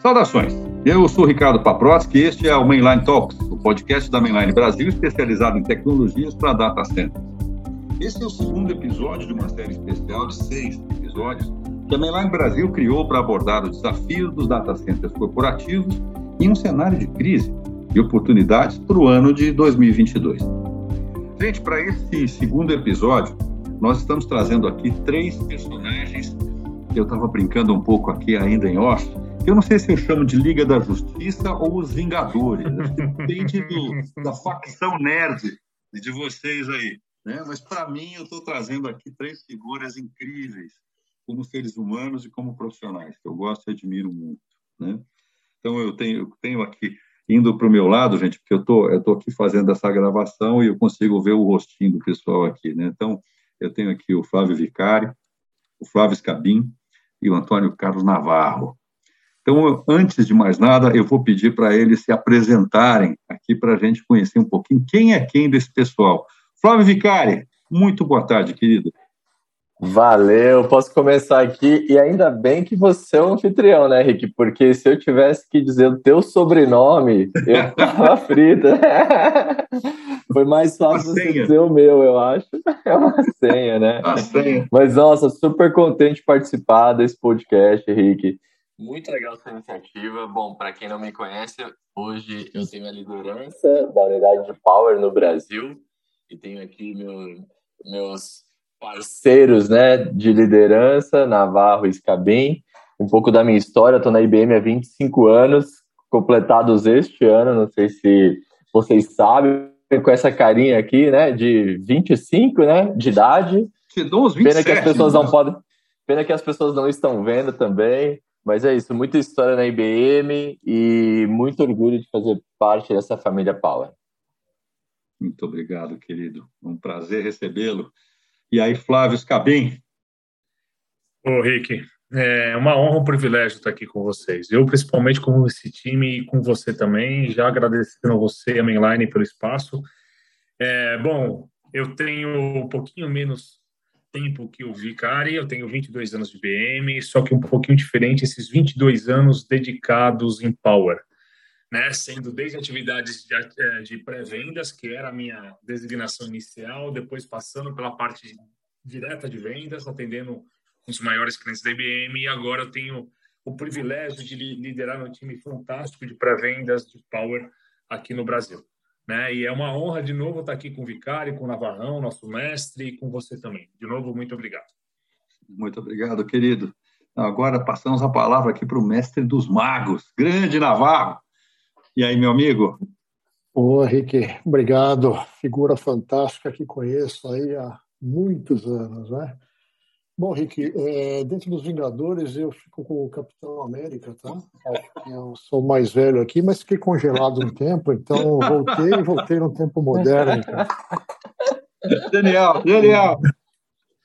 Saudações! Eu sou Ricardo Paprotsky e este é o Mainline Talks, o podcast da Mainline Brasil especializado em tecnologias para data centers. Esse é o segundo episódio de uma série especial de seis episódios que a Mainline Brasil criou para abordar o desafio dos data centers corporativos em um cenário de crise e oportunidades para o ano de 2022. Gente, para esse segundo episódio, nós estamos trazendo aqui três personagens que eu estava brincando um pouco aqui ainda em off, eu não sei se eu chamo de Liga da Justiça ou os Vingadores. Depende do, da facção nerd de vocês aí. Né? Mas, para mim, eu estou trazendo aqui três figuras incríveis, como seres humanos e como profissionais, que eu gosto e admiro muito. Né? Então, eu tenho, eu tenho aqui, indo para o meu lado, gente, porque eu tô, estou aqui fazendo essa gravação e eu consigo ver o rostinho do pessoal aqui. Né? Então, eu tenho aqui o Flávio Vicari, o Flávio Scabim e o Antônio Carlos Navarro. Então, antes de mais nada, eu vou pedir para eles se apresentarem aqui para a gente conhecer um pouquinho quem é quem desse pessoal. Flávio Vicari, muito boa tarde, querido. Valeu, posso começar aqui. E ainda bem que você é o anfitrião, né, Rick? Porque se eu tivesse que dizer o teu sobrenome, eu tava frita. Foi mais fácil você dizer o meu, eu acho. É uma senha, né? Uma senha. Mas, nossa, super contente de participar desse podcast, Rick. Muito legal essa iniciativa. Bom, para quem não me conhece, hoje eu tenho a liderança da unidade de Power no Brasil e tenho aqui meu, meus parceiros né, de liderança, Navarro e Scabim. Um pouco da minha história, estou na IBM há 25 anos, completados este ano, não sei se vocês sabem, com essa carinha aqui, né, de 25, né, de idade. Que 12, 27, pena que as pessoas não podem, pena que as pessoas não estão vendo também. Mas é isso, muita história na IBM e muito orgulho de fazer parte dessa família Power. Muito obrigado, querido. Um prazer recebê-lo. E aí, Flávio Scabim? Ô, Rick, é uma honra, um privilégio estar aqui com vocês. Eu, principalmente, com esse time e com você também, já agradecendo a você e a Mainline pelo espaço. É, bom, eu tenho um pouquinho menos tempo que eu vi Cari, eu tenho 22 anos de BM, só que um pouquinho diferente, esses 22 anos dedicados em Power, né? Sendo desde atividades de, é, de pré-vendas, que era a minha designação inicial, depois passando pela parte direta de vendas, atendendo os maiores clientes da IBM, e agora eu tenho o privilégio de liderar um time fantástico de pré-vendas de Power aqui no Brasil. Né? E é uma honra de novo estar aqui com o Vicário, com o Navarrão, nosso mestre, e com você também. De novo, muito obrigado. Muito obrigado, querido. Agora passamos a palavra aqui para o mestre dos magos, grande Navarro. E aí, meu amigo? Ô, Henrique, obrigado. Figura fantástica que conheço aí há muitos anos, né? Bom, Rick, é, dentro dos Vingadores eu fico com o Capitão América, tá? Eu sou mais velho aqui, mas fiquei congelado no tempo, então voltei e voltei no tempo moderno. Então. Genial, genial.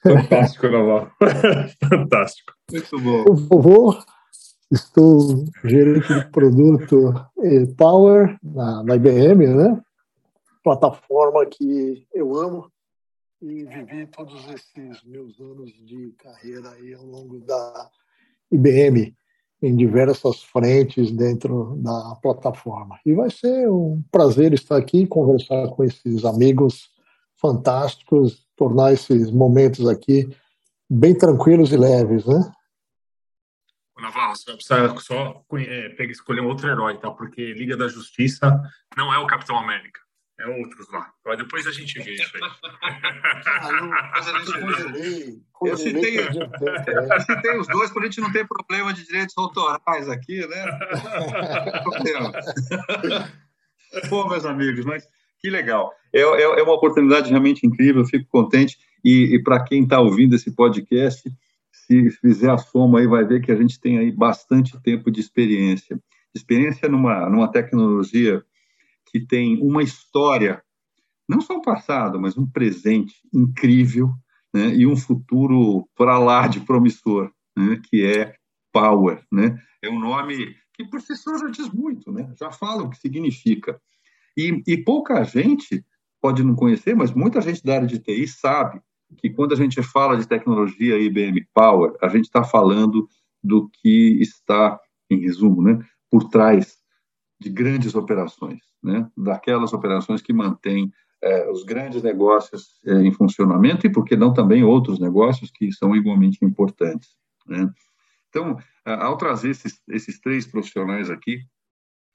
Fantástico, Naval. Fantástico. Muito bom. Por favor, estou gerente de produto Power na, na IBM, né? Plataforma que eu amo e vivi todos esses meus anos de carreira aí ao longo da IBM em diversas frentes dentro da plataforma. E vai ser um prazer estar aqui e conversar com esses amigos fantásticos, tornar esses momentos aqui bem tranquilos e leves, né? Navarro, você precisa só é, escolher um outro herói, tá? Porque Liga da Justiça não é o Capitão América. É outros lá. Mas depois a gente vê isso aí. eu, citei, eu citei os dois para a gente não ter problema de direitos autorais aqui, né? problema. Pô, meus amigos, mas que legal. É, é, é uma oportunidade realmente incrível, eu fico contente. E, e para quem está ouvindo esse podcast, se fizer a soma aí, vai ver que a gente tem aí bastante tempo de experiência. Experiência numa, numa tecnologia que tem uma história, não só um passado, mas um presente incrível né, e um futuro para lá de promissor, né, que é Power. Né? É um nome que o professor já diz muito, né? já fala o que significa. E, e pouca gente pode não conhecer, mas muita gente da área de TI sabe que quando a gente fala de tecnologia IBM Power, a gente está falando do que está em resumo, né, por trás de grandes operações, né, daquelas operações que mantêm é, os grandes negócios é, em funcionamento e, por que não, também outros negócios que são igualmente importantes. Né? Então, ao trazer esses, esses três profissionais aqui,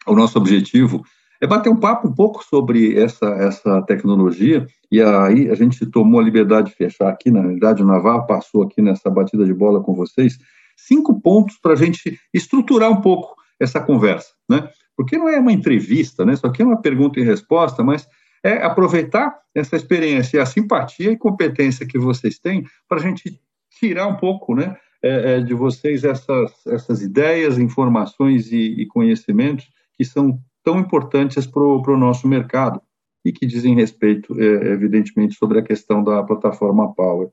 o nosso objetivo é bater um papo um pouco sobre essa, essa tecnologia, e aí a gente tomou a liberdade de fechar aqui, na verdade o Navarro passou aqui nessa batida de bola com vocês, cinco pontos para a gente estruturar um pouco essa conversa, né? Porque não é uma entrevista, né? Isso aqui é uma pergunta e resposta, mas é aproveitar essa experiência, a simpatia e competência que vocês têm para a gente tirar um pouco, né, é, é, de vocês essas, essas ideias, informações e, e conhecimentos que são tão importantes para o nosso mercado e que dizem respeito, é, evidentemente, sobre a questão da plataforma Power.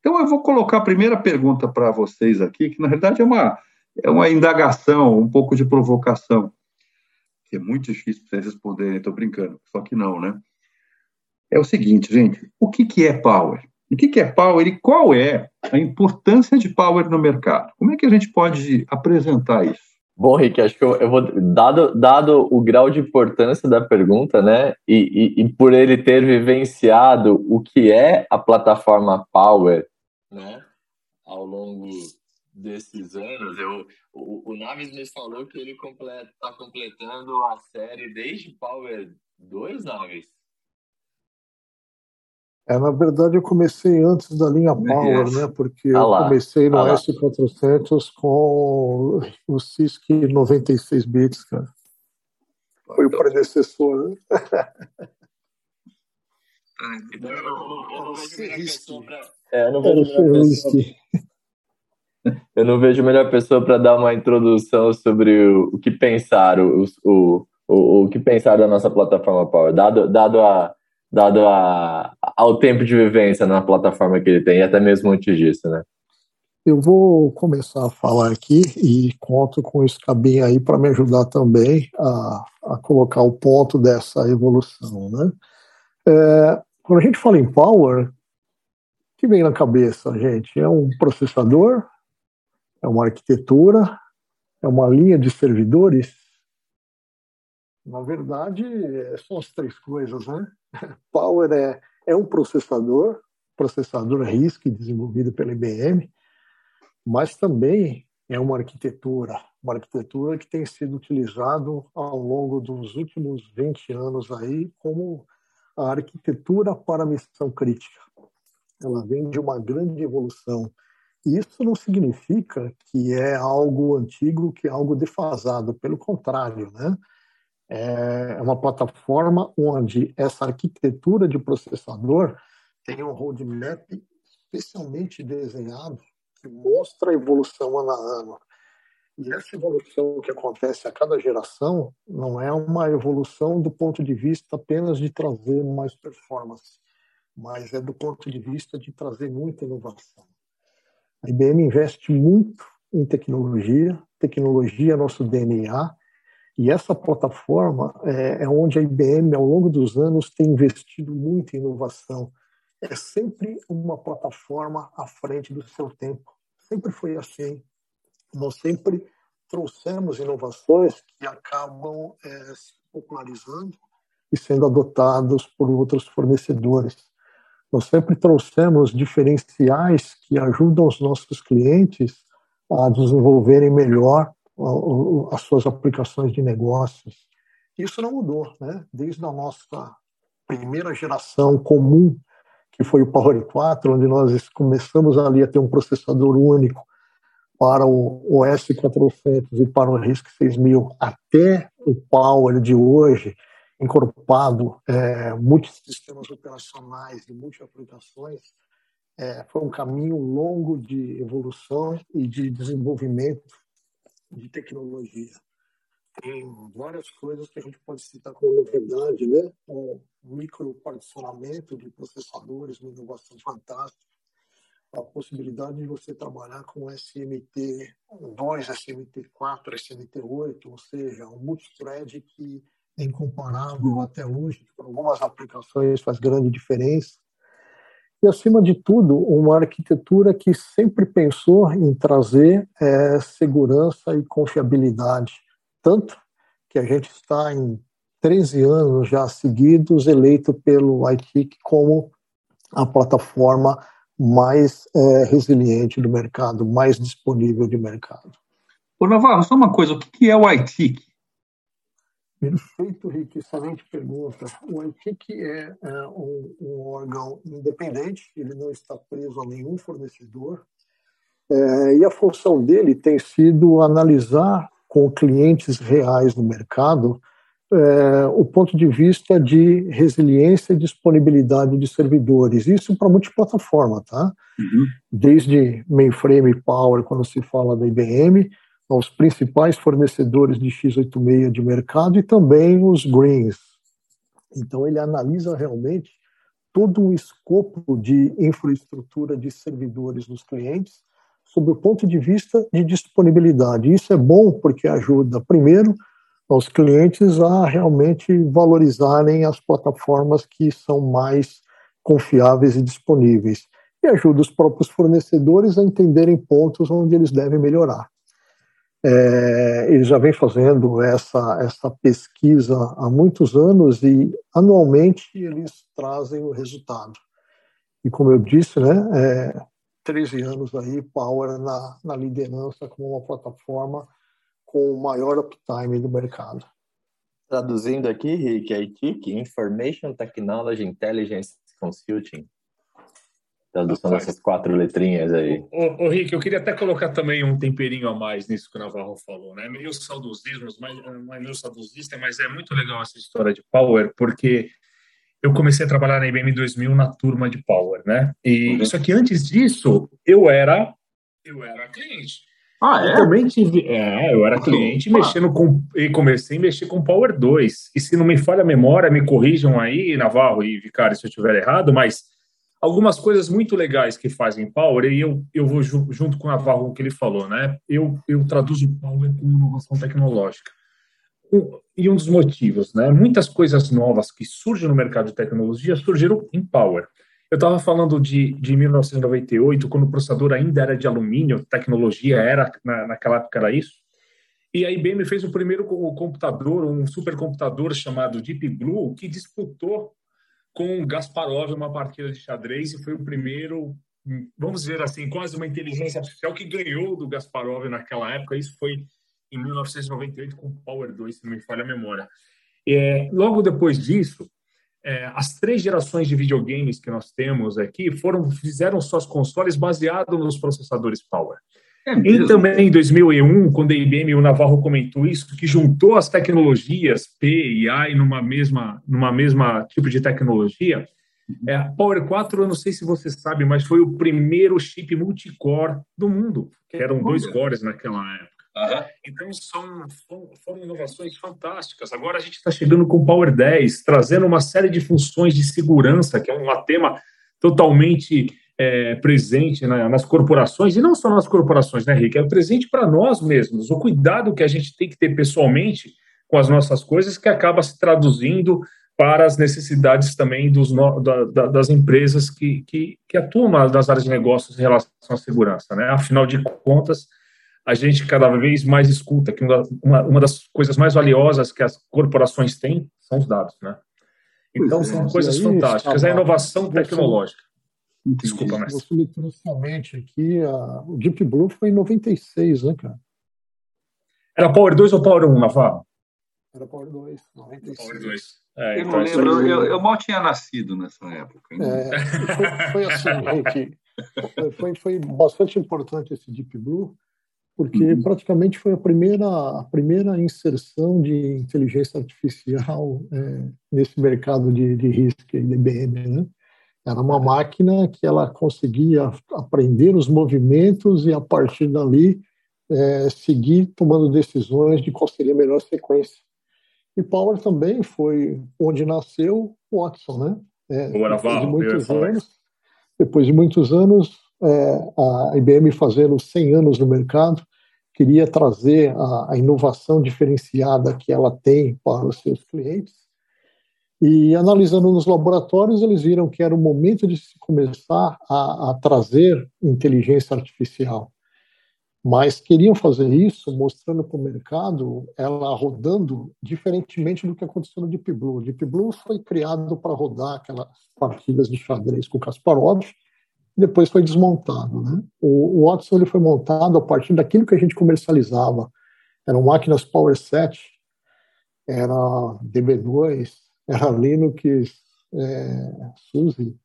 Então, eu vou colocar a primeira pergunta para vocês aqui, que na verdade é uma, é uma indagação, um pouco de provocação, é muito difícil vocês responderem, estou brincando, só que não, né? É o seguinte, gente, o que, que é Power? O que, que é Power e qual é a importância de Power no mercado? Como é que a gente pode apresentar isso? Bom, Rick, acho que eu, eu, vou, dado, dado o grau de importância da pergunta, né, e, e, e, por ele ter vivenciado o que é a plataforma Power, né, ao longo desses anos, eu, o, o Naves me falou que ele está completa, tá completando a série desde Power 2, Naves? É, na verdade, eu comecei antes da linha Power, né? Porque ah eu comecei no ah S400 com o CISC 96 bits, cara. Foi o predecessor, né? Então, eu não vejo melhor pessoa para dar uma introdução sobre o, o que pensar, o, o, o, o que pensar da nossa plataforma Power, dado, dado a dado a, ao tempo de vivência na plataforma que ele tem, e até mesmo antes disso, né? Eu vou começar a falar aqui e conto com o Scabin aí para me ajudar também a, a colocar o ponto dessa evolução, né? É, quando a gente fala em power, o que vem na cabeça, gente? É um processador? É uma arquitetura? É uma linha de servidores? Na verdade, são as três coisas, né? Power é, é um processador, processador RISC desenvolvido pela IBM, mas também é uma arquitetura, uma arquitetura que tem sido utilizado ao longo dos últimos 20 anos aí como a arquitetura para missão crítica. Ela vem de uma grande evolução. Isso não significa que é algo antigo, que é algo defasado, pelo contrário, né? É uma plataforma onde essa arquitetura de processador tem um roadmap especialmente desenhado que mostra a evolução ano a ano. E essa evolução que acontece a cada geração não é uma evolução do ponto de vista apenas de trazer mais performance, mas é do ponto de vista de trazer muita inovação. A IBM investe muito em tecnologia, tecnologia é nosso DNA, e essa plataforma é, é, onde a IBM, ao longo dos anos, tem investido muito em inovação. É sempre uma plataforma à frente do seu tempo. Sempre foi assim. Nós sempre trouxemos inovações que acabam é, se popularizando e sendo adotados por outros fornecedores. Nós sempre trouxemos diferenciais que ajudam os nossos clientes a desenvolverem melhor as suas aplicações de negócios. Isso não mudou, né? Desde a nossa primeira geração comum, que foi o Power 4, onde nós começamos ali a ter um processador único para o OS 400 e para o RISC 6000, até o Power de hoje, encorpado é, multisistemas operacionais e multi-aplicações, é, foi um caminho longo de evolução e de desenvolvimento de tecnologia. Tem várias coisas que a gente pode citar como novidade, né? O microparticionamento de processadores, uma inovação fantástica. A possibilidade de você trabalhar com SMT2, SMT4, SMT8, ou seja, um multithread que é incomparável até hoje, para algumas aplicações faz grande diferença. e, acima de tudo, uma arquitetura que sempre pensou em trazer é, segurança e confiabilidade. Tanto que a gente está em 13 anos já seguidos eleito pelo ITIC como a plataforma mais é, resiliente do mercado, mais disponível de mercado. Ô Navarro, só uma coisa, o que é o ITIC? Perfeito, Rick, excelente pergunta. O ITIC é, é um, um, órgão independente, ele não está preso a nenhum fornecedor, é, e a função dele tem sido analisar com clientes reais no mercado é, o ponto de vista de resiliência e disponibilidade de servidores. Isso para multiplataforma, tá? Uhum. Desde mainframe power, quando se fala da IBM, aos principais fornecedores de x86 de mercado e também os greens. Então ele analisa realmente todo o escopo de infraestrutura de servidores dos clientes sob o ponto de vista de disponibilidade. Isso é bom porque ajuda, primeiro, aos clientes a realmente valorizarem as plataformas que são mais confiáveis e disponíveis. E ajuda os próprios fornecedores a entenderem pontos onde eles devem melhorar. É, ele já vem fazendo essa, essa pesquisa há muitos anos e anualmente eles trazem o resultado. E como eu disse, né, é, 13 anos aí, Power na, na liderança como uma plataforma com o maior uptime do mercado. Traduzindo aqui, Rick, a ITIC, Information Technology Intelligence Consulting. Tradução dessas quatro letrinhas aí. Ô, ô, Rick, eu queria até colocar também um temperinho a mais nisso que o Navarro falou, né? Meio saudosismo, mas não é meio saudosista, mas é muito legal essa história de Power, porque eu comecei a trabalhar na IBM em 2000 na turma de Power, né? E uhum. só que antes disso, eu era eu era cliente. Ah, é? Eu também tive. É, eu era cliente mexendo com. E comecei a mexer com Power 2. E se não me falha a memória, me corrijam aí, Navarro e Vicário, se eu estiver errado, mas algumas coisas muito legais que fazem Power, e eu, eu vou junto com o Navarro, que ele falou, né? Eu, eu traduzo Power como inovação tecnológica. E um dos motivos, né? Muitas coisas novas que surgem no mercado de tecnologia surgiram em Power. Eu estava falando de, de 1998, quando o processador ainda era de alumínio, tecnologia era, na, naquela época era isso. E a IBM fez o primeiro computador, um supercomputador chamado Deep Blue, que disputou com Gasparov uma partida de xadrez e foi o primeiro, vamos dizer assim, quase uma inteligência artificial que ganhou do Gasparov naquela época. Isso foi em 1998 com Power 2, se não me falha a memória. É, logo depois disso, é, as três gerações de videogames que nós temos aqui foram fizeram suas consoles baseados nos processadores Power. É e também em 2001, quando a IBM e o Navarro comentou isso, que juntou as tecnologias P e AI numa mesma, numa mesma tipo de tecnologia, uhum. é, Power 4, eu não sei se você sabe, mas foi o primeiro chip multicore do mundo, que eram dois cores naquela época. Uhum. Então, são, foram inovações fantásticas. Agora a gente está chegando com o Power 10, trazendo uma série de funções de segurança, que é um tema totalmente é, presente na, nas corporações, e não só nas corporações, né, Rick? É presente para nós mesmos. O cuidado que a gente tem que ter pessoalmente com as nossas coisas, que acaba se traduzindo para as necessidades também dos, da, da, das empresas que, que, que atuam nas áreas de negócios em relação à segurança. Né? Afinal de contas, a gente cada vez mais escuta que uma, uma das coisas mais valiosas que as corporações têm são os dados, né? Então, é, são coisas fantásticas. A inovação tecnológica. Desculpa, mas... Você me trouxe à mente aqui, a... o Deep Blue foi em 96, né, cara? Era Power 2 ou Power 1, Navarro? Era Power 2, 96. Power 2. É, eu então não lembro, eu, eu, mal tinha nascido nessa época. É, foi, foi assim, que foi, foi bastante importante esse Deep Blue, porque uhum. praticamente foi a primeira, a primeira inserção de inteligência artificial é, nesse mercado de, de risco de IBM. Né? Era uma máquina que ela conseguia aprender os movimentos e, a partir dali, é, seguir tomando decisões de qual seria a melhor sequência. E Power também foi onde nasceu Watson, né? É, depois, de muitos anos, depois de muitos anos, é, a IBM fazendo 100 anos no mercado, queria trazer a, a, inovação diferenciada que ela tem para os seus clientes. E analisando nos laboratórios, eles viram que era o momento de se começar a, a trazer inteligência artificial. Mas queriam fazer isso mostrando para o mercado ela rodando diferentemente do que aconteceu no Deep Blue. O Deep Blue foi criado para rodar aquelas partidas de xadrez com Kasparov, depois foi desmontado. Né? O, o Watson ele foi montado a partir daquilo que a gente comercializava. Eram máquinas Power 7, era DB2, era Linux, é, SUSE,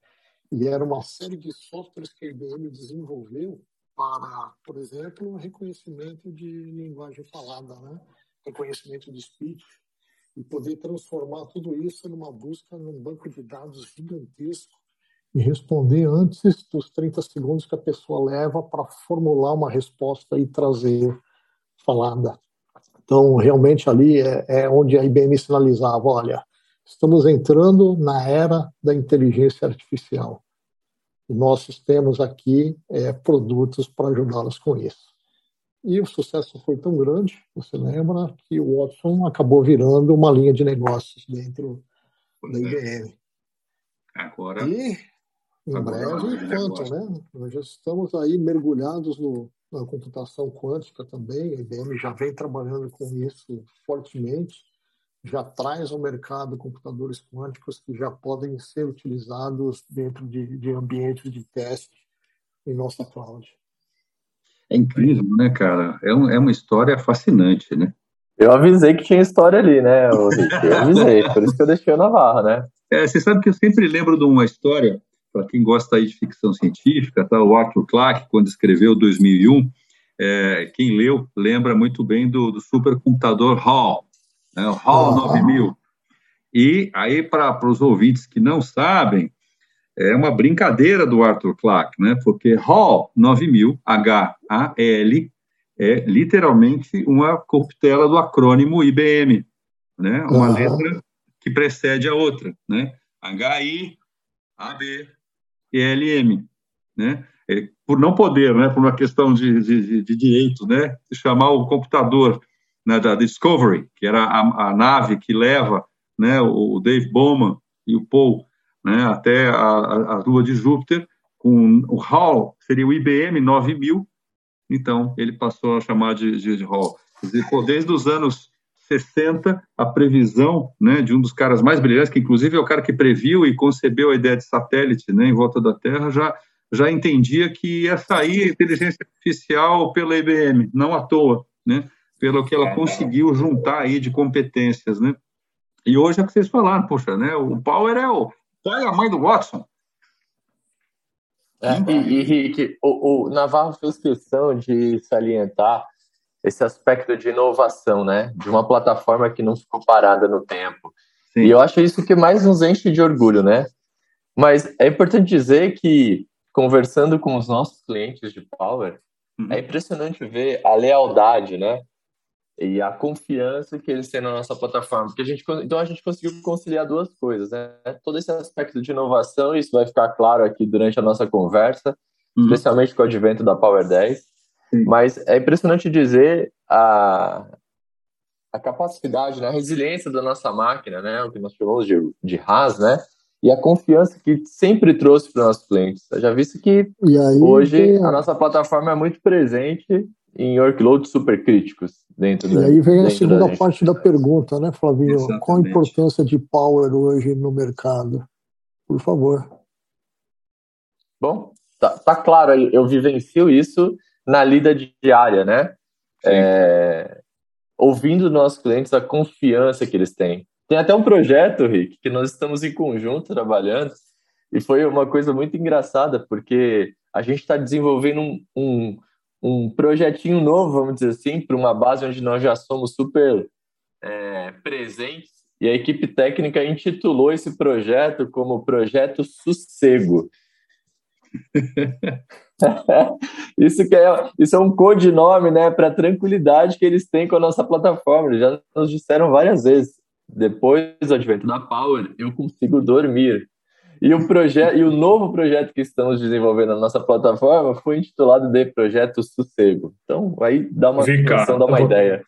e era uma série de softwares que a IBM desenvolveu para, por exemplo, reconhecimento de linguagem falada, né? reconhecimento de speech, e poder transformar tudo isso numa busca num banco de dados gigantesco e responder antes dos 30 segundos que a pessoa leva para formular uma resposta e trazer falada. Então, realmente ali é, é onde a IBM sinalizava, olha, estamos entrando na era da inteligência artificial nós temos aqui é, produtos para ajudá-los com isso. E o sucesso foi tão grande, você lembra, que o Watson acabou virando uma linha de negócios dentro pois da IBM. É. Agora. E em agora breve, quanto, né? Nós já estamos aí mergulhados no, na computação quântica também. A IBM já vem trabalhando com isso fortemente já traz ao mercado computadores quânticos que já podem ser utilizados dentro de, de ambientes de teste em nossa cloud. É incrível, né, cara? É, um, é uma história fascinante, né? Eu avisei que tinha história ali, né, Rick? Eu avisei, por isso que eu deixei o Navarro, né? É, você sabe que eu sempre lembro de uma história, para quem gosta aí de ficção científica, tá? o Arthur Clarke, quando escreveu 2001, é, quem leu lembra muito bem do, do supercomputador Hall, né, o HAL 9000. E aí, para os ouvintes que não sabem, é uma brincadeira do Arthur Clarke, né? Porque HAL 9000, H-A-L, é literalmente uma corruptela do acrônimo IBM, né? Uma uhum. letra que precede a outra, né? H-I, A-B, E-L-M, né? É, por não poder, né? Por uma questão de, de, de direito, né? Chamar o computador né, da Discovery, que era a, a nave que leva né, o Dave Bowman e o Paul né, até a, a, Lua de Júpiter, com o HAL, seria o IBM 9000, então ele passou a chamar de, de, de HAL. Dizer, pô, desde os anos 60, a previsão né, de um dos caras mais brilhantes, que inclusive é o cara que previu e concebeu a ideia de satélite né, em volta da Terra, já, já entendia que ia sair inteligência artificial pela IBM, não à toa. Né? Pelo que ela conseguiu juntar aí de competências, né? E hoje é o que vocês falaram, poxa, né? O Power é o pai e a mãe do Watson. É, e, e Rick, o, o Navarro fez questão de salientar esse aspecto de inovação, né? De uma plataforma que não ficou parada no tempo. Sim. E eu acho isso que mais nos enche de orgulho, né? Mas é importante dizer que, conversando com os nossos clientes de Power, uhum. é impressionante ver a lealdade, né? E a confiança que eles têm na nossa plataforma. Porque a gente, então a gente conseguiu conciliar duas coisas, né? Todo esse aspecto de inovação, isso vai ficar claro aqui durante a nossa conversa, uhum. especialmente com o advento da Power 10. Sim. Mas é impressionante dizer a, a capacidade, né? a resiliência da nossa máquina, né? O que nós chamamos de, de RAS, né? E a confiança que sempre trouxe para os nossos clientes. Eu já visto que aí, hoje a nossa plataforma é muito presente em workloads super críticos dentro E da, aí vem a segunda da parte da pergunta, né, Flavinho? Exatamente. Qual a importância de Power hoje no mercado? Por favor. Bom, tá, tá claro, eu vivencio isso na lida diária, né? É, ouvindo nossos clientes a confiança que eles têm. Tem até um projeto, Rick, que nós estamos em conjunto trabalhando, e foi uma coisa muito engraçada, porque a gente está desenvolvendo um, um um projetinho novo, vamos dizer assim, para uma base onde nós já somos super é, presentes. E a equipe técnica intitulou esse projeto como Projeto Sossego. isso, que é, isso é um codinome né, para a tranquilidade que eles têm com a nossa plataforma. Eles já nos disseram várias vezes. Depois do advento da Power, eu consigo dormir. E o projeto e o novo projeto que estamos desenvolvendo na nossa plataforma foi intitulado de Projeto Sossego. Então, aí dá uma Vem dá uma vou, ideia.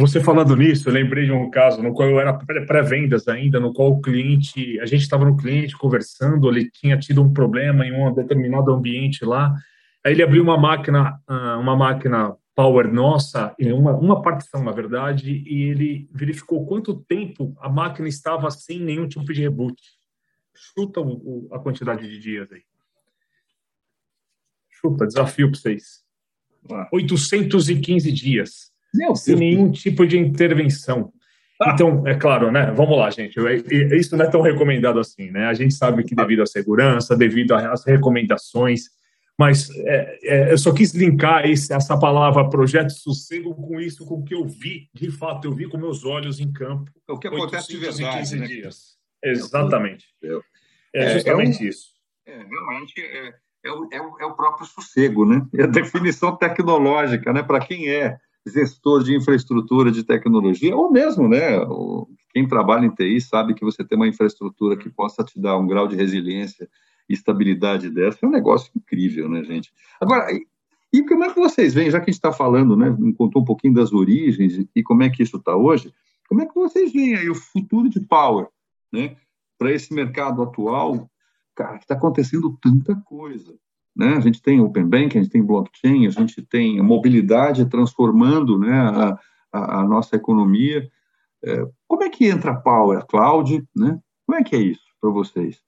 Você falando nisso, eu lembrei de um caso no qual eu era pré-vendas ainda, no qual o cliente, a gente estava no cliente conversando, ele tinha tido um problema em um determinado ambiente lá, aí ele abriu uma máquina, ah, uma máquina Power nossa, uma, uma partição, na verdade, e ele verificou quanto tempo a máquina estava sem nenhum tipo de reboot. Chuta o, a quantidade de dias aí. Chuta, desafio para vocês. 815 dias. Meu sem Deus nenhum Deus. tipo de intervenção. Ah. Então, é claro, né? Vamos lá, gente. Isso não é tão recomendado assim, né? A gente sabe que devido à segurança, devido às recomendações, mas é, é, eu só quis linkar esse, essa palavra projeto sossego com isso, com o que eu vi, de fato, eu vi com meus olhos em campo. O que acontece de verdade. Né? Dias. Exatamente. É, é justamente um, isso. realmente é, é o, é, o, é o próprio sossego, né? É a definição tecnológica, né? Para quem é gestor de infraestrutura de tecnologia, ou mesmo, né? Quem trabalha em TI sabe que você tem uma infraestrutura que possa te dar um grau de resiliência e estabilidade dessa, é um negócio incrível, né, gente? Agora, e como é que vocês veem, já que a gente está falando, né, contou um pouquinho das origens e como é que isso está hoje, como é que vocês veem aí o futuro de Power, né, para esse mercado atual, cara, está acontecendo tanta coisa, né? A gente tem Open Bank, a gente tem blockchain, a gente tem mobilidade transformando, né, a, a, a nossa economia. É, como é que entra a Power, Cloud, né? Como é que é isso para vocês?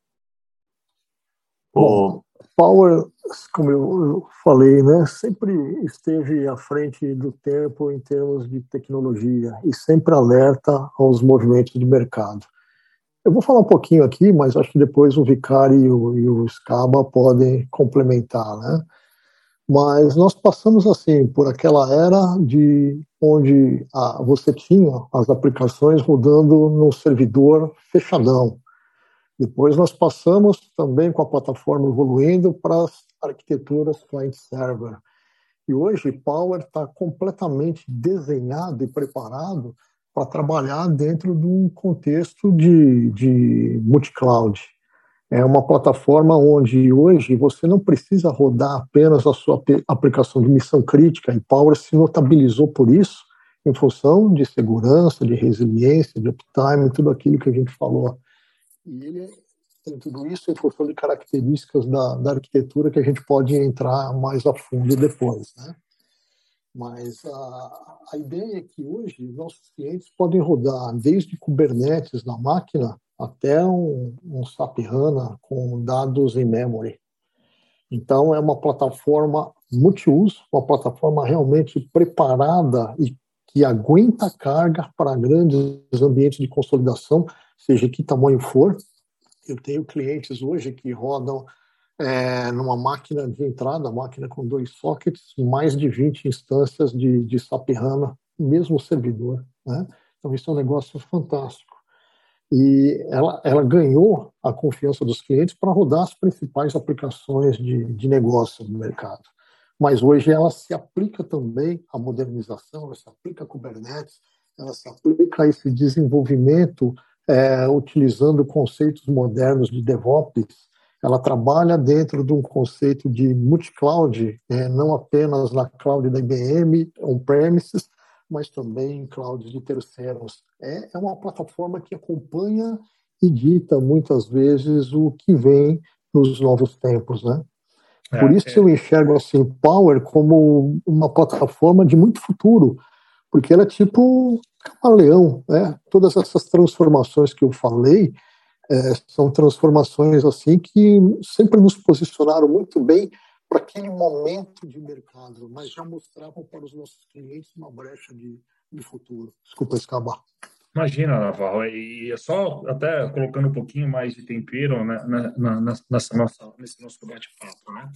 Bom, Power, como eu falei, né, sempre esteve à frente do tempo em termos de tecnologia e sempre alerta aos movimentos de mercado. Eu vou falar um pouquinho aqui, mas acho que depois o Vicari e o, e o Scaba podem complementar, né? Mas nós passamos assim por aquela era de onde ah, você tinha as aplicações rodando no servidor fechadão. Depois nós passamos também com a plataforma evoluindo para as arquiteturas client-server. E hoje Power está completamente desenhado e preparado para trabalhar dentro de um contexto de, de multi-cloud. É uma plataforma onde hoje você não precisa rodar apenas a sua aplicação de missão crítica, e Power se notabilizou por isso, em função de segurança, de resiliência, de uptime, tudo aquilo que a gente falou. E ele tem tudo isso em função de características da, da arquitetura que a gente pode entrar mais a fundo depois. Né? Mas a, a ideia é que hoje nossos clientes podem rodar desde Kubernetes na máquina até um, um SAP HANA com dados em memory. Então, é uma plataforma multiuso, uma plataforma realmente preparada e que aguenta carga para grandes ambientes de consolidação, seja que tamanho for. Eu tenho clientes hoje que rodam é, numa máquina de entrada, máquina com dois sockets, mais de 20 instâncias de, de SAP HANA, mesmo servidor. Né? Então, isso é um negócio fantástico. E ela, ela ganhou a confiança dos clientes para rodar as principais aplicações de, de negócio no mercado. Mas hoje ela se aplica também à modernização, ela se aplica a Kubernetes, ela se aplica a esse desenvolvimento é, utilizando conceitos modernos de DevOps, ela trabalha dentro de um conceito de multi-cloud, é, não apenas na cloud da IBM, on-premises, mas também em clouds de terceiros. É, é uma plataforma que acompanha e dita muitas vezes o que vem nos novos tempos, né? É, Por isso é. eu enxergo assim Power como uma plataforma de muito futuro, porque ela é tipo camaleão, né? Todas essas transformações que eu falei, é, são transformações assim que sempre nos posicionaram muito bem para aquele momento de mercado, mas já mostravam para os nossos clientes uma brecha de, de futuro. Desculpa escabar. Imagina, Navarro, e é só até colocando um pouquinho mais de tempero né, na, na, nessa nossa, nesse nosso bate-papo, né?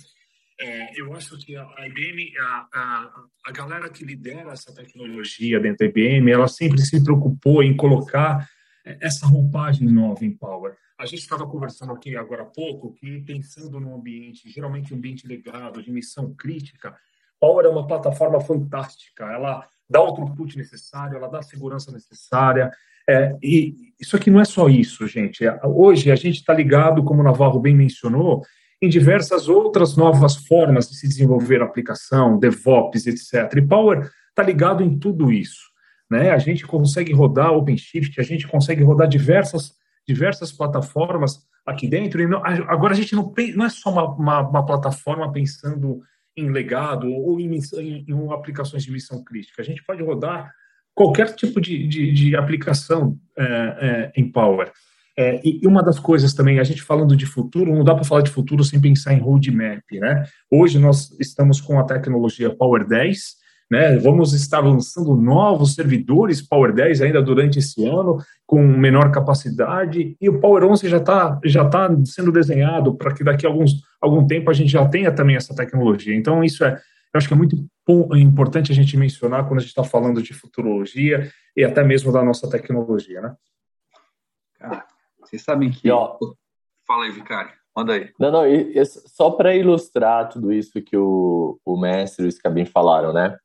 É, eu acho que a IBM, a, a, a galera que lidera essa tecnologia dentro da IBM, ela sempre se preocupou em colocar essa roupagem nova em Power. A gente estava conversando aqui agora há pouco que, pensando num ambiente, geralmente um ambiente legado, de missão crítica, Power é uma plataforma fantástica. Ela dá o throughput necessário, ela dá a segurança necessária. É, e isso aqui não é só isso, gente. É, hoje a gente está ligado, como o Navarro bem mencionou, em diversas outras novas formas de se desenvolver a aplicação, DevOps, etc. E Power está ligado em tudo isso. Né? A gente consegue rodar OpenShift, a gente consegue rodar diversas, diversas plataformas aqui dentro. E não, agora a gente não, não é só uma, uma, uma, plataforma pensando em legado ou em, em, em, aplicações de missão crítica. A gente pode rodar qualquer tipo de, de, de aplicação é, é, em Power. É, e uma das coisas também, a gente falando de futuro, não dá para falar de futuro sem pensar em roadmap, né? Hoje nós estamos com a tecnologia Power 10, né? Vamos estar lançando novos servidores Power 10 ainda durante esse ano, com menor capacidade, e o Power 11 já está já tá sendo desenhado para que daqui a alguns, algum tempo a gente já tenha também essa tecnologia. Então, isso é, eu acho que é muito importante a gente mencionar quando a gente está falando de futurologia e até mesmo da nossa tecnologia, né? Cara, vocês sabem que... ó, Fala aí, Vicário. Manda aí. Não, não, e, e só para ilustrar tudo isso que o, o mestre e o Scabin falaram, né?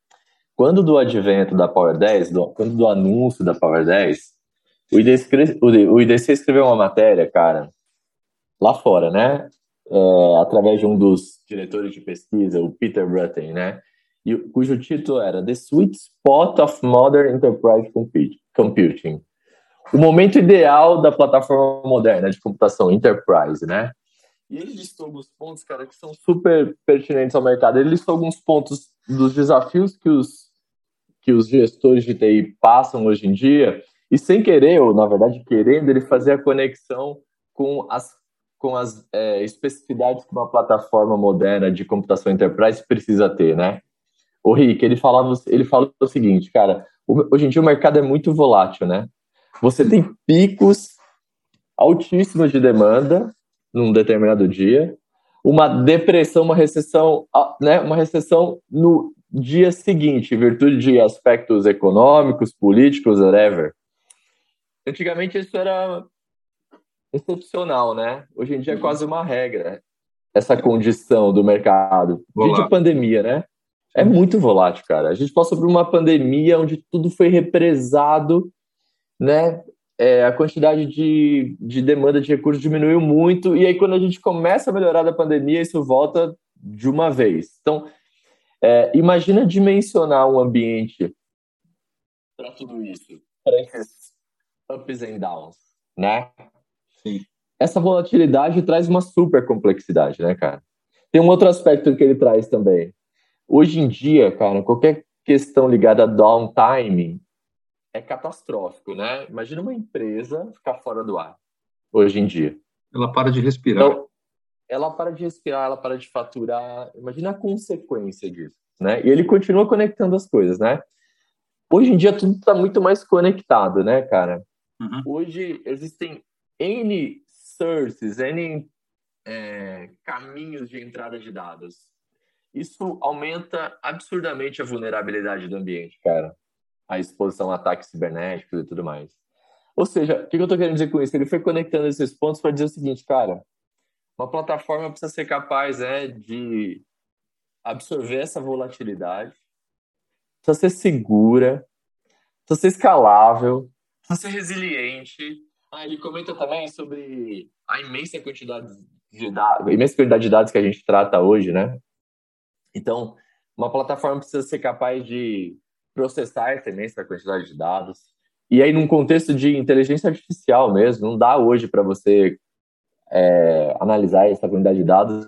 Quando do advento da Power 10, do, quando do anúncio da Power 10, o IDC, escreveu uma matéria, cara, lá fora, né? É, através de um dos diretores de pesquisa, o Peter Rutten, né? E, cujo título era The Sweet Spot of Modern Enterprise Computing. O momento ideal da plataforma moderna de computação enterprise, né? E ele listou alguns pontos, cara, que são super pertinentes ao mercado. Ele listou alguns pontos dos desafios que os que os gestores de TI passam hoje em dia, e sem querer, ou na verdade querendo, ele fazer a conexão com as, com as é, especificidades que uma plataforma moderna de computação enterprise precisa ter, né? O Rick, ele falava, ele fala o seguinte, cara, hoje em dia o mercado é muito volátil, né? Você tem picos altíssimos de demanda num determinado dia, uma depressão, uma recessão, né, uma recessão no dia seguinte, em virtude de aspectos econômicos, políticos, whatever. Antigamente isso era excepcional, né? Hoje em dia é uhum. quase uma regra essa condição do mercado. De pandemia, né? É muito volátil, cara. A gente passou por uma pandemia onde tudo foi represado, né? É, a quantidade de, de demanda de recursos diminuiu muito, e aí quando a gente começa a melhorar da pandemia, isso volta de uma vez. Então, é, imagina dimensionar um ambiente para tudo isso, para esses ups and downs, né? Sim. Essa volatilidade traz uma super complexidade, né, cara? Tem um outro aspecto que ele traz também. Hoje em dia, cara, qualquer questão ligada a downtime é catastrófico, né? Imagina uma empresa ficar fora do ar hoje em dia. Ela para de respirar. Então, ela para de respirar, ela para de faturar. Imagina a consequência disso, né? E ele continua conectando as coisas, né? Hoje em dia tudo está muito mais conectado, né, cara? Uhum. Hoje existem N sources, N é, caminhos de entrada de dados. Isso aumenta absurdamente a vulnerabilidade do ambiente, cara. A exposição a ataques cibernéticos e tudo mais. Ou seja, o que eu estou querendo dizer com isso? Ele foi conectando esses pontos para dizer o seguinte, cara, uma plataforma precisa ser capaz é, de absorver essa volatilidade, precisa ser segura, precisa ser escalável, precisa ser resiliente. Ah, ele comenta também sobre a imensa quantidade de dados, a imensa quantidade de dados que a gente trata hoje, né? Então, uma plataforma precisa ser capaz de processar essa imensa quantidade de dados. E aí, num contexto de inteligência artificial mesmo, não dá hoje para você é, analisar essa quantidade de dados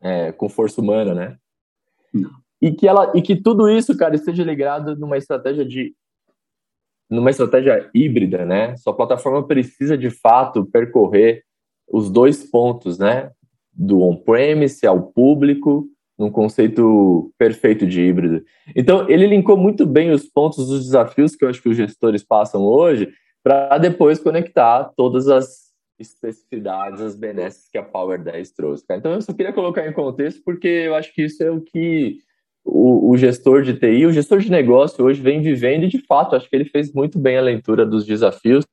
é, com força humana, né? E que ela e que tudo isso, cara, esteja ligado numa estratégia de numa estratégia híbrida, né? Sua plataforma precisa de fato percorrer os dois pontos, né? Do on-premise ao público, num conceito perfeito de híbrido. Então, ele linkou muito bem os pontos dos desafios que eu acho que os gestores passam hoje, para depois conectar todas as especificidades, as benesses que a Power 10 trouxe. Cara. Então, eu só queria colocar em contexto, porque eu acho que isso é o que o, o, gestor de TI, o gestor de negócio hoje vem vivendo, e de fato, acho que ele fez muito bem a leitura dos desafios.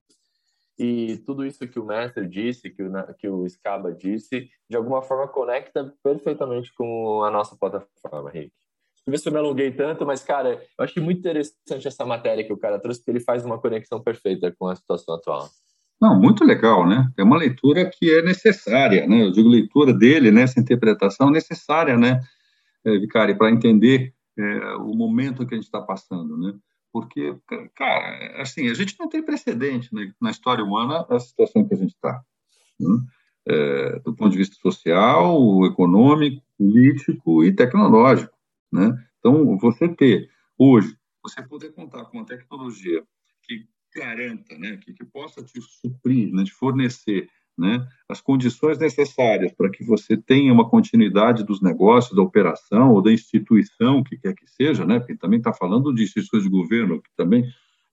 E tudo isso que o mestre disse, que o, que o Scaba disse, de alguma forma conecta perfeitamente com a nossa plataforma, Rick. Deixa eu ver se eu me alonguei tanto, mas, cara, eu achei muito interessante essa matéria que o cara trouxe, porque ele faz uma conexão perfeita com a situação atual. Não, muito legal, né? É uma leitura que é necessária, né? Eu digo leitura dele, né? Essa interpretação necessária, né, é, Vicari, para entender é, o momento que a gente está passando, né? porque, cara, assim, a gente não tem precedente né, na história humana a situação que a gente está. Né? É, do ponto de vista social, econômico, político e tecnológico. Né? Então, você ter, hoje, você poder contar com uma tecnologia que garanta, né, que, que possa te suprir, né, te fornecer né, as condições necessárias para que você tenha uma continuidade dos negócios, da operação ou da instituição, que quer que seja, né, porque também está falando de instituições de governo que também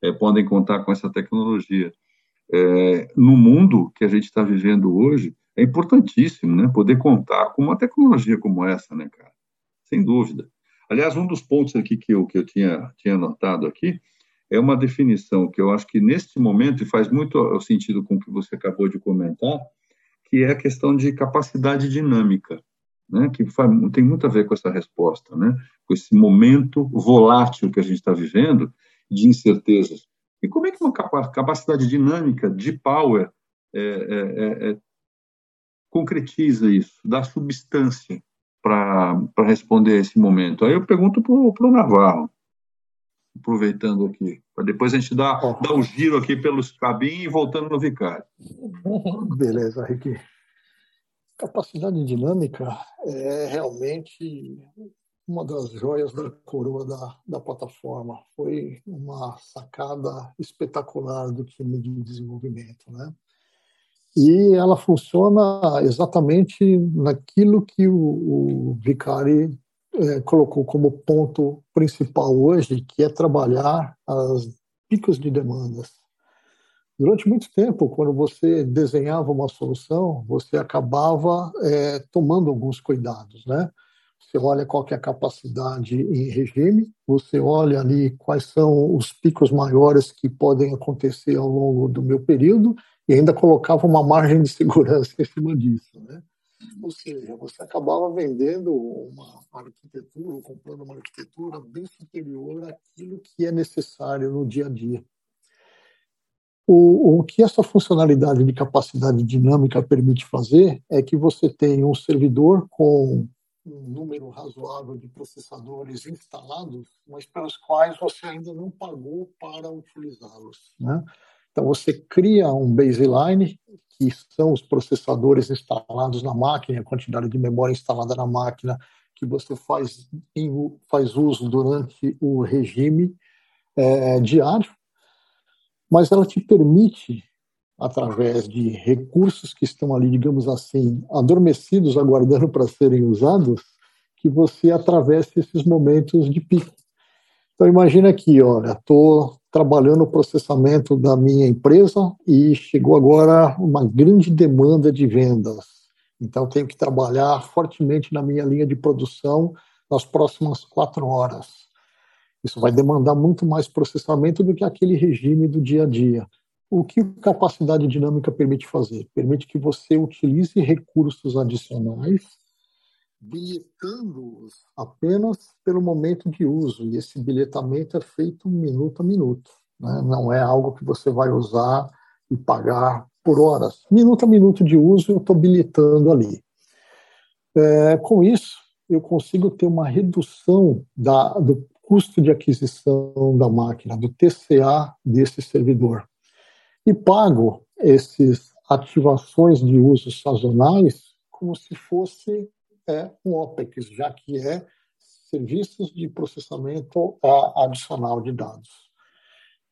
é, podem contar com essa tecnologia. É, no mundo que a gente está vivendo hoje, é importantíssimo né, poder contar com uma tecnologia como essa, né, cara? Sem dúvida. Aliás, um dos pontos aqui que eu, que eu tinha, tinha anotado aqui é uma definição que eu acho que neste momento, e faz muito sentido com o que você acabou de comentar, que é a questão de capacidade dinâmica, né, que faz, tem muito a ver com essa resposta, né, com esse momento volátil que a gente está vivendo, de incertezas. E como é que uma capacidade dinâmica de power é, é, é, é concretiza isso, dá substância para responder a esse momento? Aí eu pergunto para o Navarro aproveitando aqui, para depois a gente dar, oh. dar um giro aqui pelos cabinhos e voltando no Vicário. Beleza, Rick. Capacidade dinâmica é realmente uma das joias da coroa da, da plataforma. Foi uma sacada espetacular do time de desenvolvimento, né? E ela funciona exatamente naquilo que o, o Vicari é, colocou como ponto principal hoje, que é trabalhar as picos de demandas. Durante muito tempo, quando você desenhava uma solução, você acabava é, tomando alguns cuidados, né? Você olha qual é a capacidade em regime, você olha ali quais são os picos maiores que podem acontecer ao longo do meu período e ainda colocava uma margem de segurança em cima disso, né? Ou seja, você acabava vendendo uma arquitetura, ou comprando uma arquitetura bem superior àquilo que é necessário no dia a dia. O, o que essa funcionalidade de capacidade dinâmica permite fazer é que você tem um servidor com um número razoável de processadores instalados, mas para os quais você ainda não pagou para utilizá-los. Né? Então, você cria um baseline, que são os processadores instalados na máquina, a quantidade de memória instalada na máquina, que você faz, faz uso durante o regime é, diário, mas ela te permite, através de recursos que estão ali, digamos assim, adormecidos, aguardando para serem usados, que você atravesse esses momentos de pico. Então, imagina aqui, olha, estou trabalhando o processamento da minha empresa e chegou agora uma grande demanda de vendas. Então, tenho que trabalhar fortemente na minha linha de produção nas próximas quatro horas. Isso vai demandar muito mais processamento do que aquele regime do dia a dia. O que capacidade dinâmica permite fazer? Permite que você utilize recursos adicionais bilhetando-os apenas pelo momento de uso, e esse bilhetamento é feito minuto a minuto. Né? Não é algo que você vai usar e pagar por horas. Minuto a minuto de uso, eu estou bilhetando ali. É, com isso, eu consigo ter uma redução da, do custo de aquisição da máquina, do TCA desse servidor. E pago essas ativações de uso sazonais como se fosse é um OPEX, já que é serviços de processamento adicional de dados.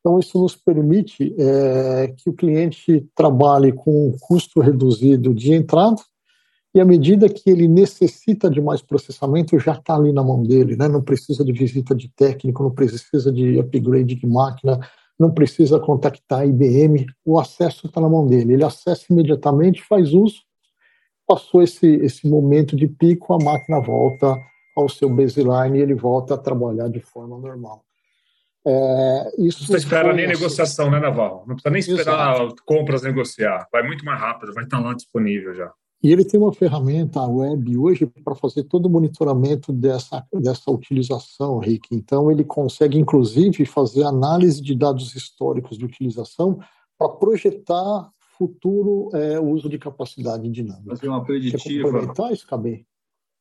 Então, isso nos permite é, que o cliente trabalhe com um custo reduzido de entrada e à medida que ele necessita de mais processamento, já está ali na mão dele, né? não precisa de visita de técnico, não precisa de upgrade de máquina, não precisa contactar a IBM, o acesso está na mão dele. Ele acessa imediatamente, faz uso passou esse, esse momento de pico, a máquina volta ao seu baseline e ele volta a trabalhar de forma normal. É, isso não precisa esperar nem assim. negociação, né, Naval? Não precisa nem esperar Exato. compras negociar. Vai muito mais rápido, vai estar lá disponível já. E ele tem uma ferramenta web hoje para fazer todo o monitoramento dessa, dessa utilização, Rick. Então, ele consegue, inclusive, fazer análise de dados históricos de utilização para projetar futuro é, uso de capacidade dinâmica. Fazer uma preditiva. Aproveitar isso, Cabê?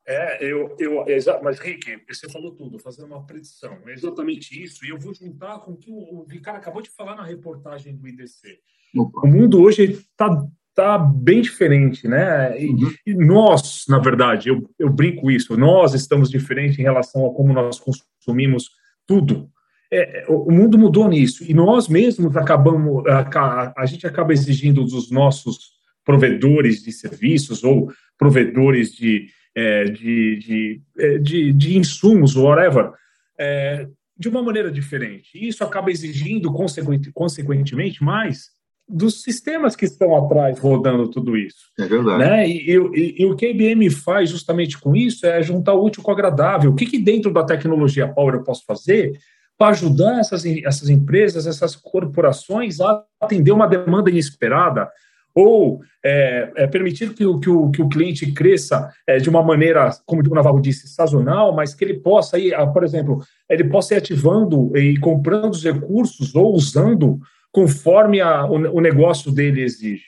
É, eu, eu, mas Rick, você falou tudo, fazendo uma predição. É exatamente isso. E eu vou juntar com o que o, Ricardo acabou de falar na reportagem do IDC. Opa. O mundo hoje está tá bem diferente, né? E, uhum. e, nós, na verdade, eu, eu brinco isso, nós estamos diferentes em relação a como nós consumimos tudo. É, o mundo mudou nisso e nós mesmos acabamos, a, a gente acaba exigindo dos nossos provedores de serviços ou provedores de é, de, de, é, de, de, insumos, whatever, é, de uma maneira diferente. E isso acaba exigindo, consequentemente, consequentemente, mais dos sistemas que estão atrás rodando tudo isso. É verdade. Né? E, e, e, o que a IBM faz justamente com isso é juntar o útil com o agradável. O que, que dentro da tecnologia Power eu posso fazer para ajudar essas, essas empresas, essas corporações a atender uma demanda inesperada, ou é, é, permitir que o, que, o, que o cliente cresça é, de uma maneira, como o Navarro disse, sazonal, mas que ele possa ir, ah, por exemplo, ele possa ir ativando e comprando os recursos ou usando conforme a, o, o negócio dele exige.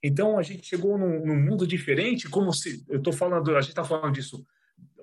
Então a gente chegou num, num mundo diferente, como se eu estou falando, a gente está falando disso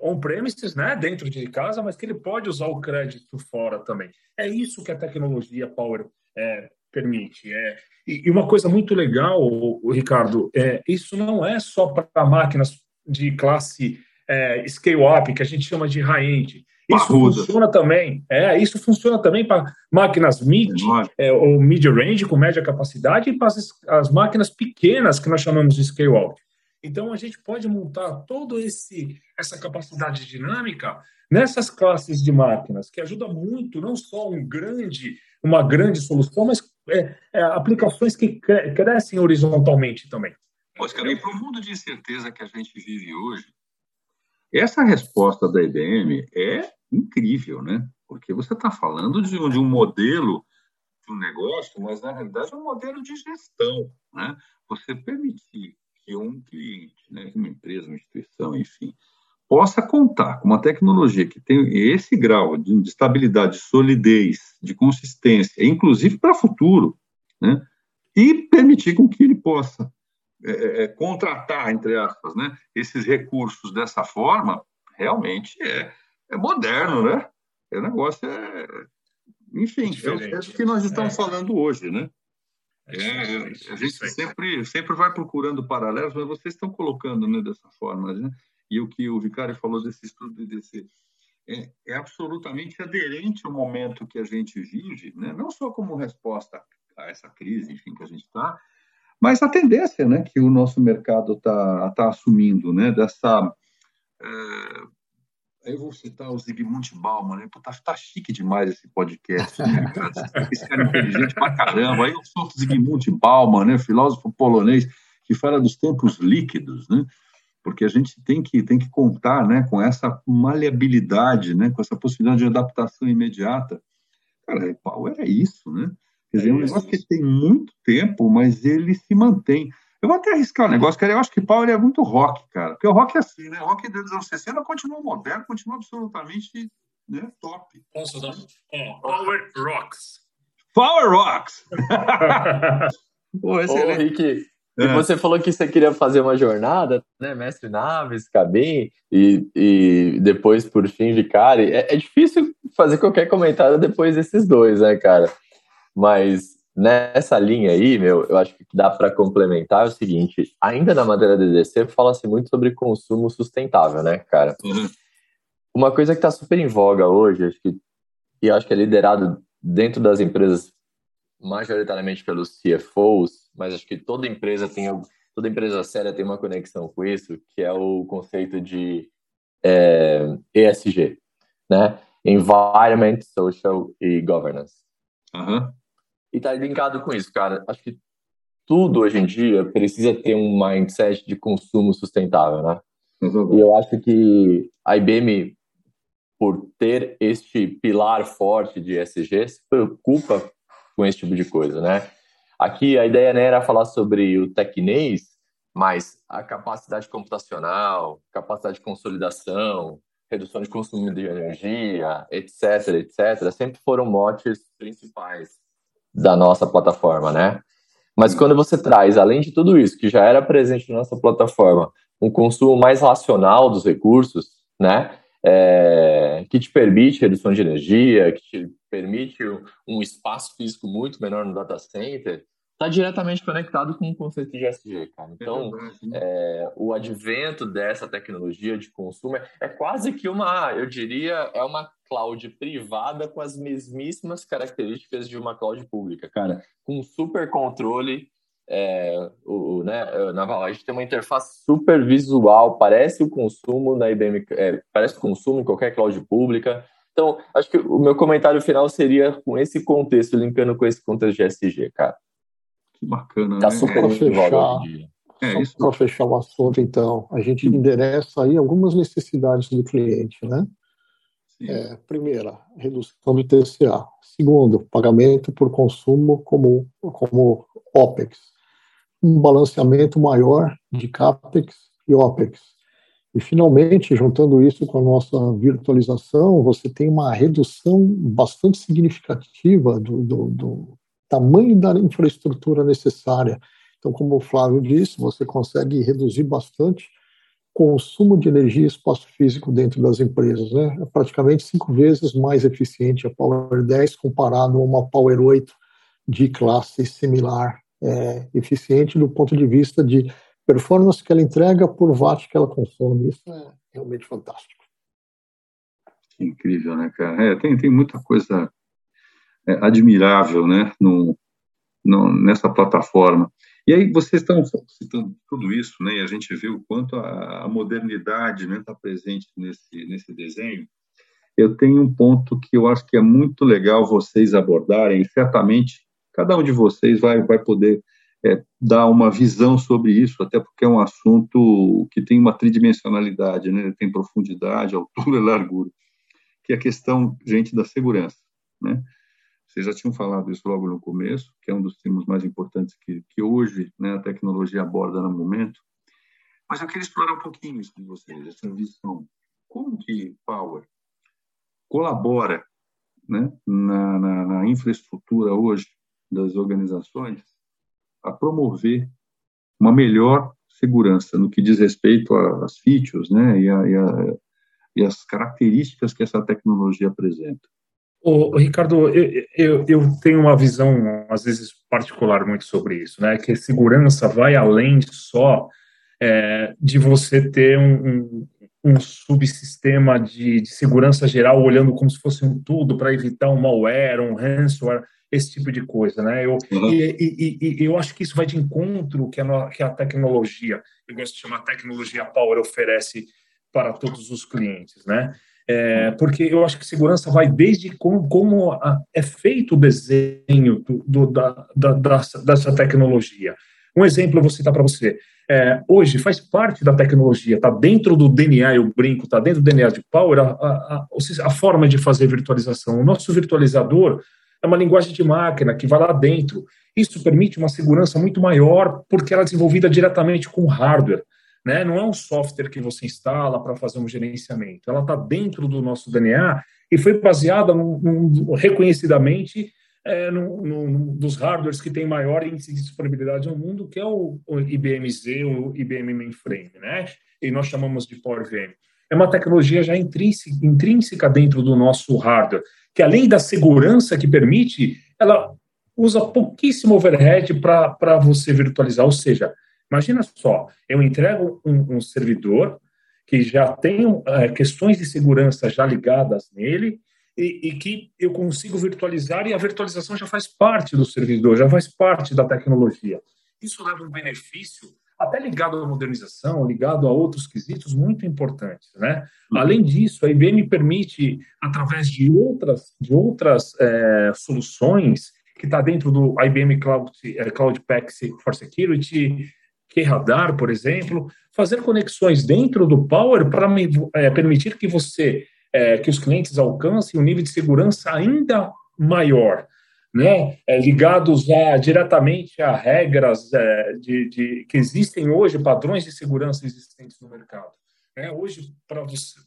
on-premises, né, dentro de casa, mas que ele pode usar o crédito fora também. É isso que a tecnologia Power é, permite. É, e, e uma coisa muito legal, o, Ricardo, é, isso não é só para máquinas de classe é, scale-up, que a gente chama de high-end. Isso funciona também. É, isso funciona também para máquinas mid é, ou mid range com média capacidade e para as, as máquinas pequenas que nós chamamos de scale out. Então a gente pode montar todo esse essa capacidade dinâmica nessas classes de máquinas que ajuda muito não só um grande uma grande solução, mas é, é, aplicações que crescem horizontalmente também. Oscar, e para o mundo de incerteza que a gente vive hoje, essa resposta da IBM é incrível, né? Porque você está falando de, de, um modelo de um negócio, mas na realidade é um modelo de gestão, né? Você permitir que um cliente, né, uma empresa, uma instituição, enfim, possa contar com uma tecnologia que tem esse grau de estabilidade, de solidez, de consistência, inclusive para o futuro, né? e permitir com que ele possa é, é, é, contratar, entre aspas, né, esses recursos dessa forma, realmente é, é moderno, né? O negócio é, enfim, é, é o que nós estamos é. falando hoje, né? É, a gente sempre, sempre vai procurando paralelos, mas vocês estão colocando né, dessa forma, né? e o que o Vicário falou desse estudo do IDC é, é, absolutamente aderente ao momento que a gente vive, né? não só como resposta a essa crise, enfim, que a gente está, mas a tendência né, que o nosso mercado está tá assumindo, né, dessa... É, eu vou citar o Zygmunt Bauman, né? Tá, tá chique demais esse podcast, né, Esse cara é inteligente pra caramba. Aí eu solto Zygmunt Bauman, né? Filósofo polonês, que fala dos tempos líquidos, né? porque a gente tem que, tem que contar né, com essa maleabilidade, né, com essa possibilidade de adaptação imediata. Cara, Power é isso, né? Quer dizer, é um negócio que tem muito tempo, mas ele se mantém. Eu vou até arriscar um negócio, cara. Eu acho que Power é muito rock, cara. Porque o rock é assim, né? O rock dos anos 60 continua moderno, continua absolutamente né, top. Posso dar? É, Power Rocks. Power Rocks! Pô, excelente. Ô, Rick, e é. você falou que você queria fazer uma jornada, né? Mestre Naves, Cabim, e, e depois, por fim, Vicari. É, é difícil fazer qualquer comentário depois desses dois, né, cara? Mas nessa linha aí, meu, eu acho que dá para complementar o seguinte: ainda na madeira DDC fala-se muito sobre consumo sustentável, né, cara? Uhum. Uma coisa que está super em voga hoje, acho que, e acho que é liderado dentro das empresas majoritariamente pelos CFOs, mas acho que toda empresa tem toda empresa séria tem uma conexão com isso, que é o conceito de é, ESG, né? Environment, Social e Governance. Uhum. E tá linkado com isso, cara. Acho que tudo hoje em dia precisa ter um mindset de consumo sustentável, né? Uhum. E eu acho que a IBM, por ter este pilar forte de ESG, se preocupa com esse tipo de coisa, né? Aqui a ideia né, era falar sobre o tecnês, mas a capacidade computacional, capacidade de consolidação, redução de consumo de energia, etc, etc, sempre foram motes principais da nossa plataforma, né? Mas quando você traz, além de tudo isso, que já era presente na nossa plataforma, um consumo mais racional dos recursos, né? É, que te permite redução de energia, que te permite um espaço físico muito menor no data center, está diretamente conectado com o conceito de ESG, cara. Então, é, o advento dessa tecnologia de consumo é, é, quase que uma, eu diria, é uma cloud privada com as mesmíssimas características de uma cloud pública, cara, com super controle. É, o, né, Naval, a gente tem uma interface super visual, parece o consumo na IBM, é, parece o consumo em qualquer cloud pública. Então, acho que o meu comentário final seria com esse contexto, linkando com esse contexto de SG, cara. Que bacana, tá né? super é, fechar, é, isso. Para fechar o assunto, então, a gente endereça aí algumas necessidades do cliente, né? É, primeira, redução do TCA. Segundo, pagamento por consumo como, como OPEX. Um balanceamento maior de CAPEX e OPEX. E, finalmente, juntando isso com a nossa virtualização, você tem uma redução bastante significativa do, do, do tamanho da infraestrutura necessária. Então, como o Flávio disse, você consegue reduzir bastante consumo de energia e espaço físico dentro das empresas. Né? É praticamente cinco vezes mais eficiente a Power 10 comparado a uma Power 8 de classe similar, é, eficiente do ponto de vista de performance que ela entrega por watt que ela consome. Isso é realmente fantástico. incrível, né, cara? É, tem, tem muita coisa é, admirável né, no, no, nessa plataforma. E aí vocês estão citando tudo isso, né, e a gente vê o quanto a, a modernidade está né, tá presente nesse, nesse desenho. Eu tenho um ponto que eu acho que é muito legal vocês abordarem, certamente cada um de vocês vai, vai poder é, dar uma visão sobre isso, até porque é um assunto que tem uma tridimensionalidade, né? tem profundidade, altura e largura, que é a questão, gente, da segurança. Né? Vocês já tinham falado isso logo no começo, que é um dos temas mais importantes que, que hoje né, a tecnologia aborda no momento. Mas eu queria explorar um pouquinho isso com vocês, essa visão. Como que Power colabora né, na, na, na infraestrutura hoje das organizações a promover uma melhor segurança no que diz respeito às features né, e, a, e, a, e as características que essa tecnologia apresenta. O, Ricardo, eu, eu, eu, tenho uma visão, às vezes, particular muito sobre isso, né? Que segurança vai além só é, de você ter um, um, um subsistema de, de, segurança geral olhando como se fosse um tudo para evitar um malware, um ransomware, esse tipo de coisa, né? Eu, uhum. e, e, e, eu acho que isso vai de encontro que a, que a tecnologia, eu gosto de chamar tecnologia Power, oferece para todos os clientes, né? É, porque eu acho que segurança vai desde como, como a, é feito o desenho do, do, da, da, dessa tecnologia. Um exemplo eu vou citar para você. É, hoje faz parte da tecnologia, está dentro do DNA, eu brinco, está dentro do DNA de Power, a, a, a, forma de fazer virtualização. O nosso virtualizador é uma linguagem de máquina que vai lá dentro. Isso permite uma segurança muito maior porque ela é desenvolvida diretamente com hardware. Né? Não é um software que você instala para fazer um gerenciamento. Ela está dentro do nosso DNA e foi baseada num, num, reconhecidamente é, num, num, dos hardwares que tem maior índice de disponibilidade no mundo, que é o, o IBM Z, o IBM Mainframe, né? E nós chamamos de PowerVM. É uma tecnologia já intrínseca, intrínseca dentro do nosso hardware, que além da segurança que permite, ela usa pouquíssimo overhead para você virtualizar, ou seja, Imagina só, eu entrego um, um servidor que já tem é, questões de segurança já ligadas nele e, e, que eu consigo virtualizar e a virtualização já faz parte do servidor, já faz parte da tecnologia. Isso leva um benefício até ligado à modernização, ligado a outros quesitos muito importantes, né? Uhum. Além disso, a IBM permite, através de outras, de outras é, soluções que está dentro do IBM Cloud, é, Cloud Pak for Security, radar, por exemplo, fazer conexões dentro do Power para é, permitir que você, é, que os clientes alcancem um nível de segurança ainda maior, né? É, ligados a, diretamente a regras é, de, de, que existem hoje, padrões de segurança existentes no mercado. É, hoje, para você,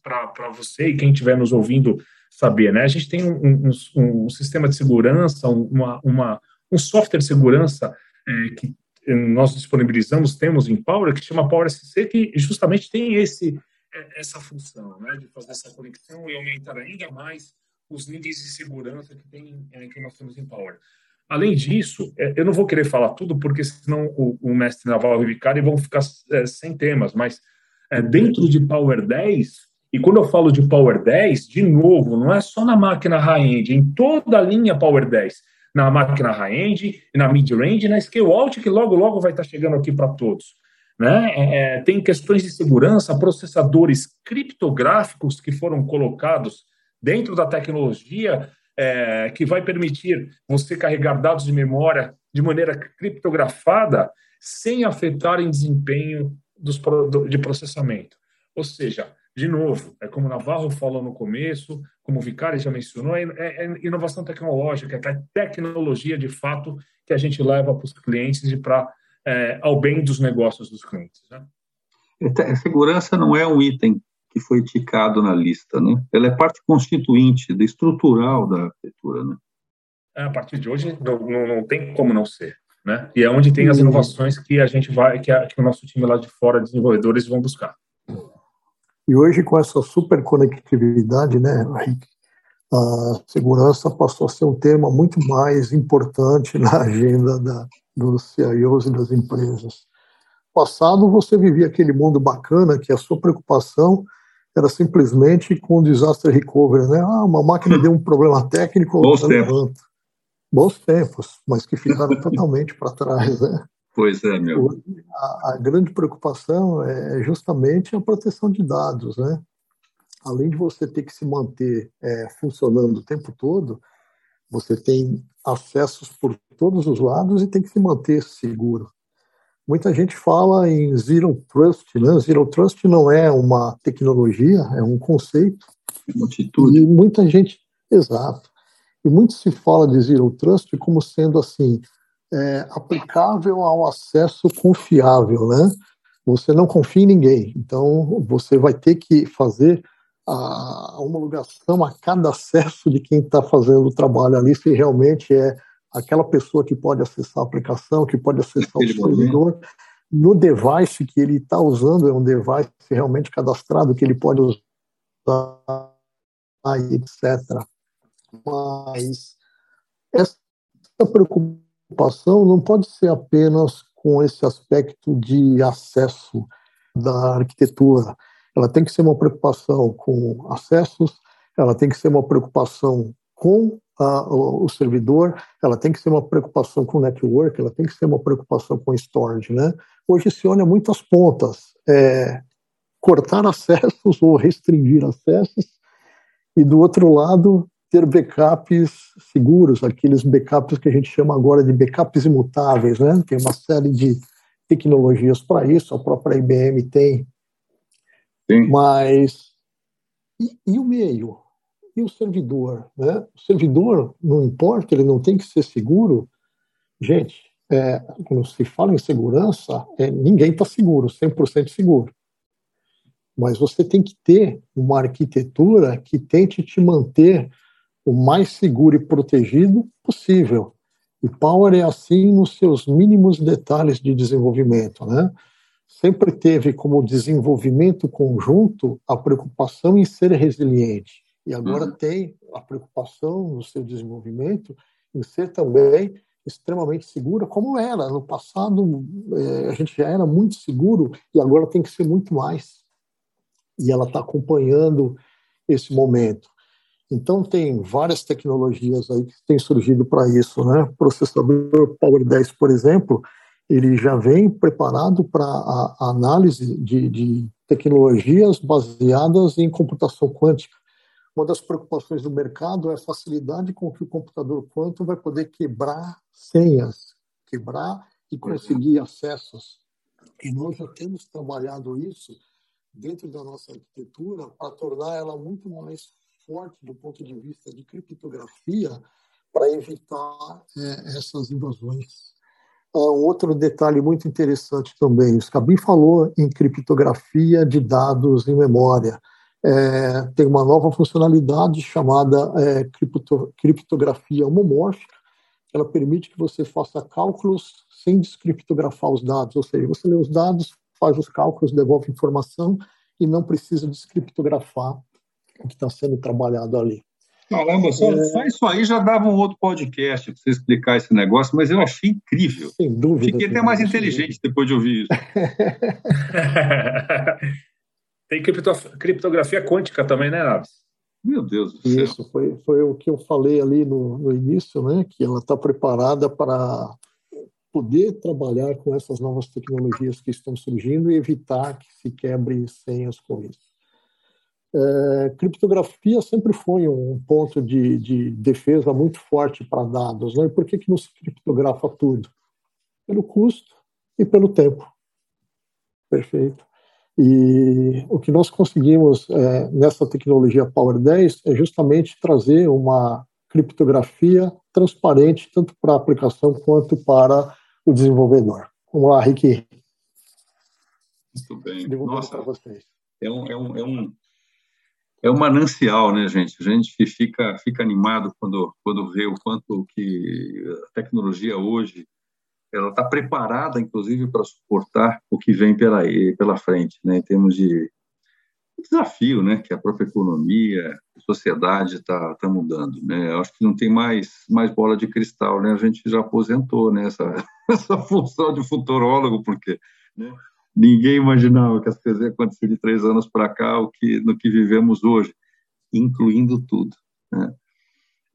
você e quem estiver nos ouvindo saber, né? a gente tem um, um, um sistema de segurança, uma, uma, um software de segurança é, que nós disponibilizamos, temos em Power, que chama Power SC, que justamente tem esse, é, essa função, né, de fazer essa conexão e aumentar ainda mais os níveis de segurança que, tem, é, que nós temos em Power. Além disso, é, eu não vou querer falar tudo, porque senão o, o mestre naval e vão ficar é, sem temas, mas é, dentro de Power 10, e quando eu falo de Power 10, de novo, não é só na máquina high-end, em toda a linha Power 10, na máquina high-end, na mid-range, na scale-out, que logo, logo vai estar chegando aqui para todos. Né? É, é, tem questões de segurança, processadores criptográficos que foram colocados dentro da tecnologia é, que vai permitir você carregar dados de memória de maneira criptografada sem afetar em desempenho dos, de processamento. Ou seja, de novo, é como o Navarro falou no começo, como o Vicari já mencionou, é, é, é inovação tecnológica, é tecnologia de fato que a gente leva para os clientes e para é, ao bem dos negócios dos clientes. Né? A segurança não é um item que foi ticado na lista, né? Ela é parte constituinte, da estrutural da arquitetura, né? É, a partir de hoje não, não, não, tem como não ser, né? E é onde tem as inovações que a gente vai, que, a, que o nosso time lá de fora, desenvolvedores, vão buscar. E hoje, com essa super conectividade, né, a segurança passou a ser um tema muito mais importante na agenda da, dos CIOs e das empresas. Passado, você vivia aquele mundo bacana que a sua preocupação era simplesmente com o disaster recovery, né? Ah, uma máquina deu um problema técnico, Bons tempos. Bons tempos, mas que ficaram totalmente para trás, né? Pois é, meu. A, a, grande preocupação é justamente a proteção de dados, né? Além de você ter que se manter é, funcionando o tempo todo, você tem acessos por todos os lados e tem que se manter seguro. Muita gente fala em Zero Trust, né? Zero Trust não é uma tecnologia, é um conceito. Uma atitude. E muita gente, exato. E muito se fala de Zero Trust como sendo assim, é, aplicável ao acesso confiável, né? Você não confia em ninguém, então você vai ter que fazer a homologação a cada acesso de quem está fazendo o trabalho ali, se realmente é aquela pessoa que pode acessar a aplicação, que pode acessar Aquele o servidor, no device que ele está usando, é um device realmente cadastrado que ele pode usar, etc. Mas essa preocupação preocupação não pode ser apenas com esse aspecto de acesso da arquitetura. Ela tem que ser uma preocupação com acessos, ela tem que ser uma preocupação com a, o, o, servidor, ela tem que ser uma preocupação com o network, ela tem que ser uma preocupação com storage, né? Hoje se olha muitas pontas, é, cortar acessos ou restringir acessos, e do outro lado ter backups seguros, aqueles backups que a gente chama agora de backups imutáveis, né? Tem uma série de tecnologias para isso, a própria IBM tem. Sim. Mas e, e, o meio? E o servidor? Né? O servidor, não importa, ele não tem que ser seguro. Gente, é, quando se fala em segurança, é, ninguém está seguro, 100% seguro. Mas você tem que ter uma arquitetura que tente te manter o mais seguro e protegido possível. E Power é assim nos seus mínimos detalhes de desenvolvimento, né? Sempre teve como desenvolvimento conjunto a preocupação em ser resiliente. E agora uhum. tem a preocupação no seu desenvolvimento em ser também extremamente segura, como era. No passado, é, a gente já era muito seguro e agora tem que ser muito mais. E ela está acompanhando esse momento. Então, tem várias tecnologias aí que têm surgido para isso. Né? O processador Power 10, por exemplo, ele já vem preparado para a, análise de, de tecnologias baseadas em computação quântica. Uma das preocupações do mercado é a facilidade com que o computador quântico vai poder quebrar senhas, quebrar e conseguir acessos. E nós já temos trabalhado isso dentro da nossa arquitetura para tornar ela muito mais forte do ponto de vista de criptografia para evitar é, essas invasões. Um outro detalhe muito interessante também, o Scabin falou em criptografia de dados em memória. É, tem uma nova funcionalidade chamada é, cripto, criptografia homomórfica, ela permite que você faça cálculos sem descriptografar os dados, ou seja, você lê os dados, faz os cálculos, devolve informação e não precisa descriptografar que está sendo trabalhado ali. Caramba, só, é... só, isso aí já dava um outro podcast para você explicar esse negócio, mas eu achei incrível. Sem dúvida. Fiquei até mais inteligente depois de ouvir isso. Tem criptografia quântica também, né, Naves? Meu Deus do céu. Isso, foi, foi o que eu falei ali no, no início, né? Que ela está preparada para poder trabalhar com essas novas tecnologias que estão surgindo e evitar que se quebre senhas com isso. É, criptografia sempre foi um ponto de, de defesa muito forte para dados. Né? E por que, que não se criptografa tudo? Pelo custo e pelo tempo. Perfeito. E o que nós conseguimos é, nessa tecnologia Power 10 é justamente trazer uma criptografia transparente, tanto para a aplicação quanto para o desenvolvedor. Vamos lá, Rick. Muito bem. Nossa, vocês. É um, é um, é um é um manancial, né, gente? A gente fica, fica animado quando, quando vê o quanto que a tecnologia hoje ela está preparada, inclusive, para suportar o que vem pela, pela frente, né, em termos de desafio, né, que a própria economia, a sociedade está tá mudando, né. Eu acho que não tem mais mais bola de cristal, né. A gente já aposentou né, essa, essa função de futurólogo, porque né, ninguém imaginava que as coisas iam acontecer de três anos para cá, o que, no que vivemos hoje, incluindo tudo. Né?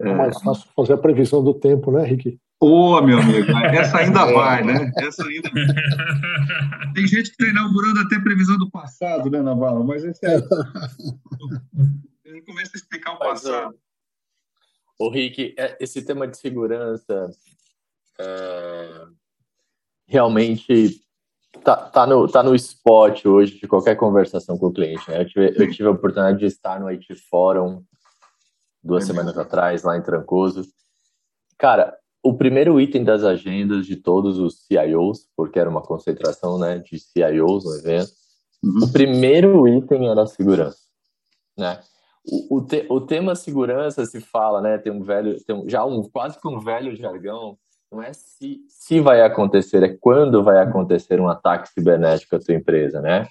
É mais fácil fazer a previsão do tempo, né, Rick? Ô, oh, meu amigo, essa ainda é. vai, né? Essa ainda Tem gente que está inaugurando até previsão do passado, né, Navarro? Mas esse é. Ele começa a explicar o passado. Ô, Rick, é, esse tema de segurança é, realmente tá, tá, no, tá no spot hoje de qualquer conversação com o cliente. Né? Eu, tive, eu tive a oportunidade de estar no IT Forum duas é semanas mesmo. atrás, lá em Trancoso. Cara, o primeiro item das agendas de todos os CIOs, porque era uma concentração né, de CIOs no evento, uhum. o primeiro item era a segurança. Né? O, o, te, o tema segurança se fala, né? Tem um velho, tem um, já um quase que um velho jargão não é se, se vai acontecer, é quando vai acontecer um ataque cibernético à tua empresa, né?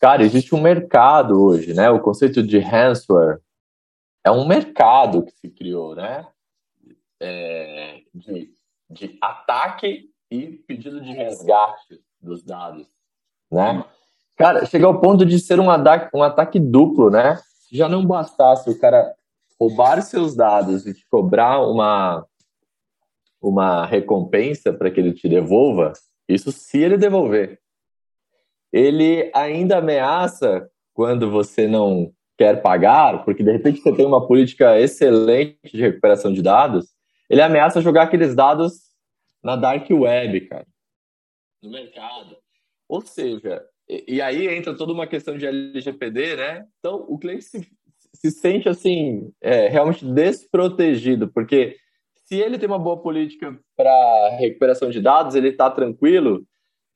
Cara, existe um mercado hoje, né? O conceito de ransomware é um mercado que se criou, né? É, de, de ataque e pedido de resgate dos dados, né? Cara, chega ao ponto de ser um ataque, um ataque duplo, né? Já não bastasse o cara roubar seus dados e te cobrar uma uma recompensa para que ele te devolva, isso se ele devolver. Ele ainda ameaça quando você não quer pagar, porque de repente você tem uma política excelente de recuperação de dados, ele ameaça jogar aqueles dados na dark web, cara, no mercado. Ou seja, e, e aí entra toda uma questão de LGPD, né? Então o cliente se, se sente assim é, realmente desprotegido, porque se ele tem uma boa política para recuperação de dados, ele está tranquilo,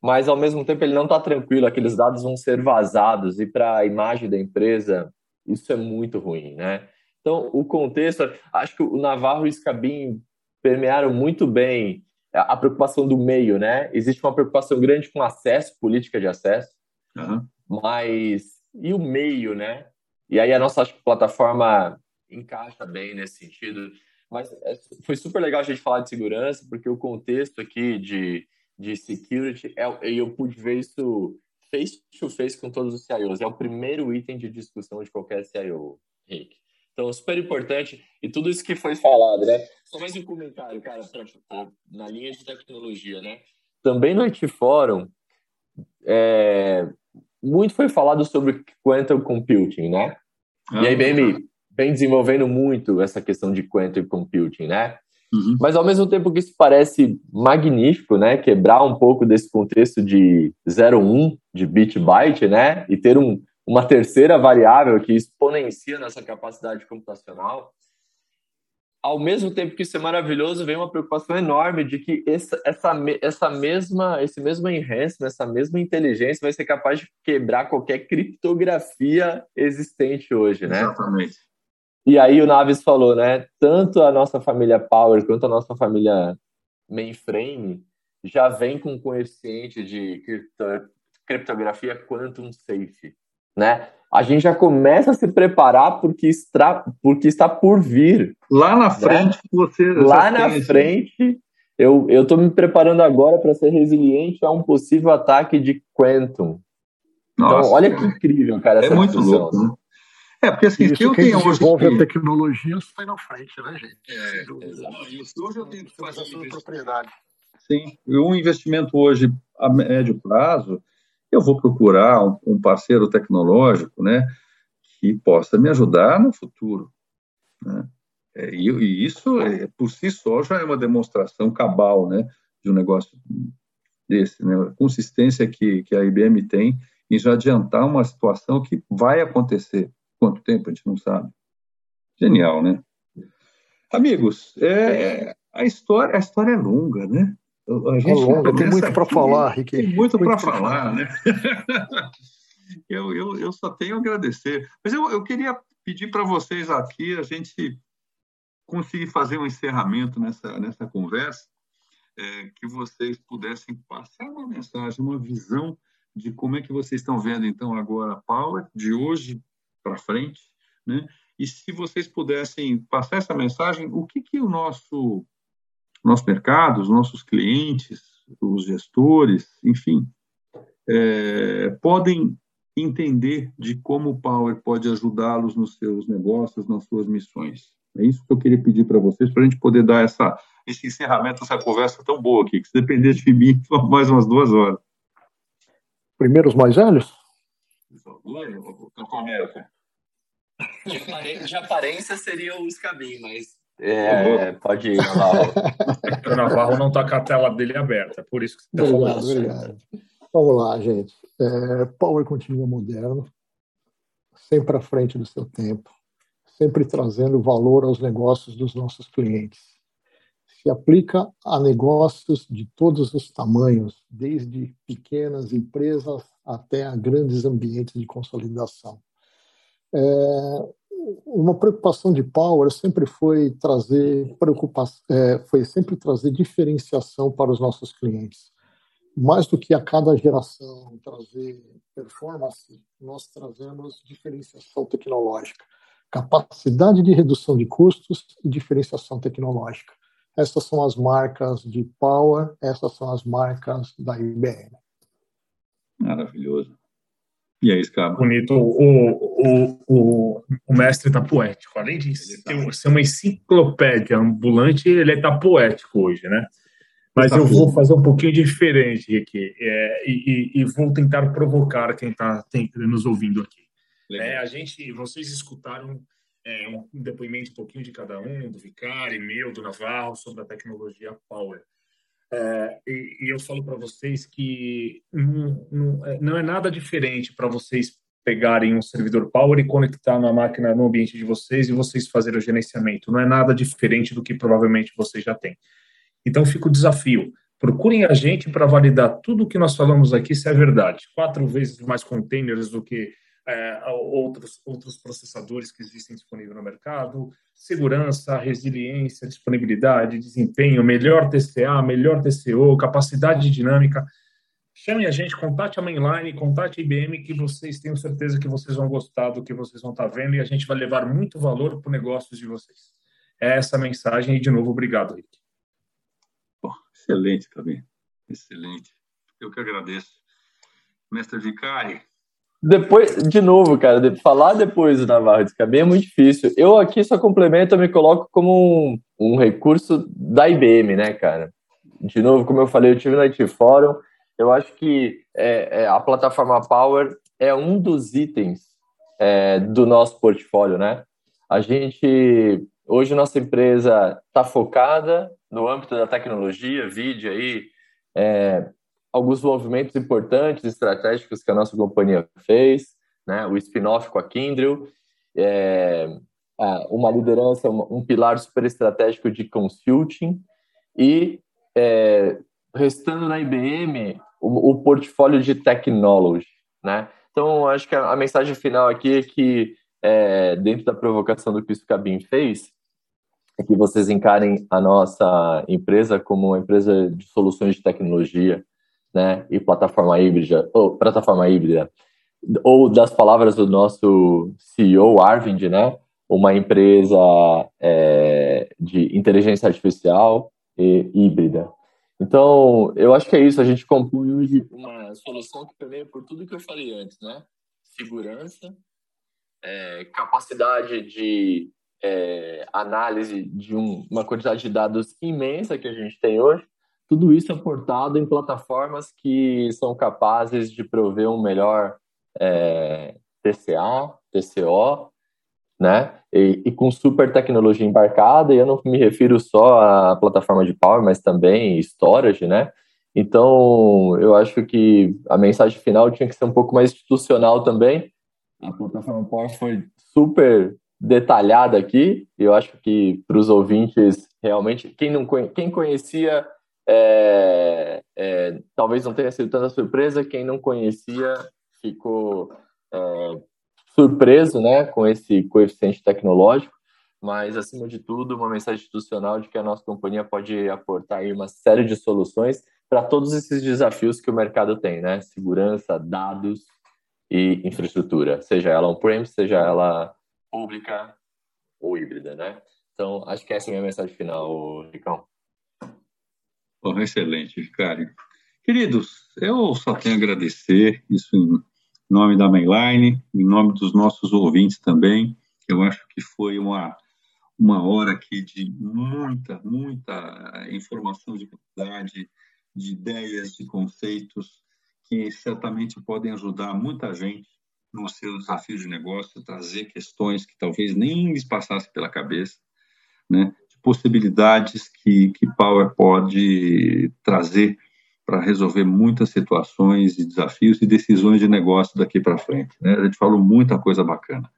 mas ao mesmo tempo ele não está tranquilo, aqueles dados vão ser vazados e para a imagem da empresa isso é muito ruim, né? Então, o contexto, acho que o Navarro e o Scabin permearam muito bem a preocupação do meio, né? Existe uma preocupação grande com acesso, política de acesso, uhum. mas e o meio, né? E aí a nossa acho plataforma encaixa bem nesse sentido. Mas é, foi super legal a gente falar de segurança, porque o contexto aqui de, de security, é, eu pude ver isso face to face com todos os CIOs. É o primeiro item de discussão de qualquer CIO, Rick. Então, super importante. E tudo isso que foi falado, né? Só mais um comentário, cara, na linha de tecnologia, né? Também no IT Forum, é, muito foi falado sobre quantum computing, né? Ah, e a IBM vem desenvolvendo muito essa questão de quantum computing, né? Uhum. Mas ao mesmo tempo que isso parece magnífico, né, quebrar um pouco desse contexto de 0,1 de bit byte, né, e ter um, uma terceira variável que exponencia nossa capacidade computacional, ao mesmo tempo que isso é maravilhoso, vem uma preocupação enorme de que essa, essa, essa mesma, esse mesmo enhancement, essa mesma inteligência vai ser capaz de quebrar qualquer criptografia existente hoje, né? Exatamente. E aí o Naves falou, né? Tanto a nossa família Power quanto a nossa família Mainframe já vem com coeficiente de cripto, criptografia quantum safe, né? A gente já começa a se preparar porque está, porque está por vir. Lá na né? frente, né? você. Lá na frente, eu eu estou me preparando agora para ser resiliente a um possível ataque de quantum. Então, Nossa, então, olha que incrível, cara. é muito louco, né? É, porque assim, Isso se eu tenho hoje. desenvolve a tecnologia sai na frente, né, gente? É, Isso hoje eu tenho que fazer. Uma propriedade. Sim, um investimento hoje a médio prazo, eu vou procurar um, um parceiro tecnológico, né, que possa me ajudar no futuro. Né? É, e, e, isso, é, por si só, já é uma demonstração cabal, né, de um negócio desse, né, a consistência que, que a IBM tem em já adiantar uma situação que vai acontecer Quanto tempo a gente não sabe. Genial, né? Amigos, é, a história a história é longa, né? A gente é longa, tem muito para falar, Rick. Tem muito, muito para falar, né? eu, eu, eu só tenho a agradecer. Mas eu, eu queria pedir para vocês aqui a gente conseguir fazer um encerramento nessa, nessa conversa, é, que vocês pudessem passar uma mensagem, uma visão de como é que vocês estão vendo, então, agora a Power, de hoje para frente, né? E se vocês pudessem passar essa mensagem, o que que o nosso nosso mercado, os nossos clientes, os gestores, enfim, é, podem entender de como o Power pode ajudá-los nos seus negócios, nas suas missões. É isso que eu queria pedir para vocês, para a gente poder dar essa, esse encerramento, essa conversa tão boa aqui, que se depender de mim, mais umas duas horas. Primeiro os mais velhos? Capitão América. De aparência seria o Scabin, mas. É, pode ir, Navarro. o Navarro não está com a tela dele aberta, por isso que você está falando. Obrigado. Vamos lá, gente. É, Power continua moderno, sempre à frente do seu tempo, sempre trazendo valor aos negócios dos nossos clientes. Se aplica a negócios de todos os tamanhos, desde pequenas empresas até a grandes ambientes de consolidação. É, uma preocupação de Power sempre foi trazer preocupação, é, foi sempre trazer diferenciação para os nossos clientes. Mais do que a cada geração trazer performance, nós trazemos diferenciação tecnológica, capacidade de redução de custos e diferenciação tecnológica. Essas são as marcas de Power, essas são as marcas da IBM. Maravilhoso. E aí, Scaba? Bonito. O, o, o, o mestre está poético. Além de tá. ser uma enciclopédia ambulante, ele está poético hoje, né? Mas tá eu vou fazer um pouquinho diferente aqui é, e, e, e, vou tentar provocar quem está nos ouvindo aqui. É, a gente, vocês escutaram é, um depoimento um pouquinho de cada um, do Vicari, meu, do Navarro, sobre a tecnologia Power. É, e, e, eu falo para vocês que não, não, é, não, é nada diferente para vocês pegarem um servidor Power e conectar na máquina no ambiente de vocês e vocês fazerem o gerenciamento. Não é nada diferente do que provavelmente vocês já têm. Então fica o desafio. Procurem a gente para validar tudo o que nós falamos aqui se é verdade. Quatro vezes mais containers do que é, outros, outros processadores que existem disponíveis no mercado, segurança, resiliência, disponibilidade, desempenho, melhor TCA, melhor TCO, capacidade dinâmica. Chamem a gente, contate a Mainline, contate a IBM, que vocês tenham certeza que vocês vão gostar do que vocês vão estar vendo e a gente vai levar muito valor para o negócio de vocês. É essa a mensagem e, de novo, obrigado, Rick. excelente também. Excelente. Eu que agradeço. Mestre Vicari, depois, de novo, cara, de, falar depois do Navarro de Cabem é muito difícil. Eu aqui só complemento, eu me coloco como um, um, recurso da IBM, né, cara? De novo, como eu falei, eu tive no IT Forum, eu acho que é, é, a plataforma Power é um dos itens é, do nosso portfólio, né? A gente, hoje, nossa empresa está focada no âmbito da tecnologia, vídeo aí, é, alguns movimentos importantes, estratégicos que a nossa companhia fez, né? o spin-off com a Kindle, é, uma liderança, um pilar super estratégico de consulting e, é, restando na IBM, o, o, portfólio de technology. Né? Então, acho que a, a mensagem final aqui é que é, dentro da provocação do que o Scabin fez, é que vocês encarem a nossa empresa como uma empresa de soluções de tecnologia, né, e plataforma híbrida, ou plataforma híbrida, ou das palavras do nosso CEO Arvind, né, uma empresa é, de inteligência artificial e híbrida. Então, eu acho que é isso. A gente compõe hoje uma solução que permeia por tudo que eu falei antes, né? Segurança, é, capacidade de é, análise de um, uma quantidade de dados imensa que a gente tem hoje, tudo isso aportado em plataformas que são capazes de prover um melhor é, TCA, TCO, né? E, e, com super tecnologia embarcada, e eu não me refiro só à plataforma de Power, mas também storage, né? Então, eu acho que a mensagem final tinha que ser um pouco mais institucional também. A plataforma Power foi super detalhada aqui. Eu acho que para os ouvintes, realmente, quem não quem conhecia, é, é, talvez não tenha sido tanta surpresa. Quem não conhecia ficou é, surpreso, né, com esse coeficiente tecnológico. Mas acima de tudo, uma mensagem institucional de que a nossa companhia pode aportar uma série de soluções para todos esses desafios que o mercado tem, né? Segurança, dados e infraestrutura, seja ela on-prem, seja ela pública ou híbrida, né? Então, acho que essa é a minha mensagem final, Ricão. Bom, excelente, Ricardo. Queridos, eu só tenho a agradecer isso em nome da Mainline, em nome dos nossos ouvintes também. Eu acho que foi uma, uma hora aqui de muita, muita informação de qualidade, de ideias, de conceitos que certamente podem ajudar muita gente no seu desafio de negócio, trazer questões que talvez nem lhes passasse pela cabeça, né? De possibilidades que, que Power pode trazer para resolver muitas situações e desafios e decisões de negócio daqui para frente. Né? A gente falou muita coisa bacana.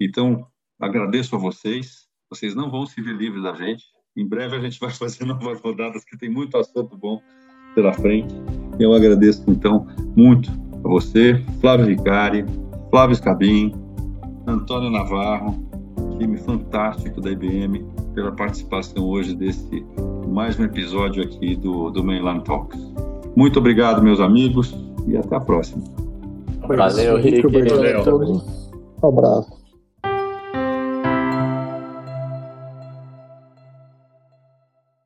Então, agradeço a vocês. Vocês não vão se ver livres da gente. Em breve a gente vai fazer novas rodadas, que tem muito assunto bom pela frente. Eu agradeço, então, muito a você, Flávio Ricari, Flávio Scabin, Antônio Navarro, time fantástico da IBM, pela participação hoje desse mais um episódio aqui do, do Mainland Talks. Muito obrigado, meus amigos, e até a próxima. Valeu, Rick. Valeu. Um abraço.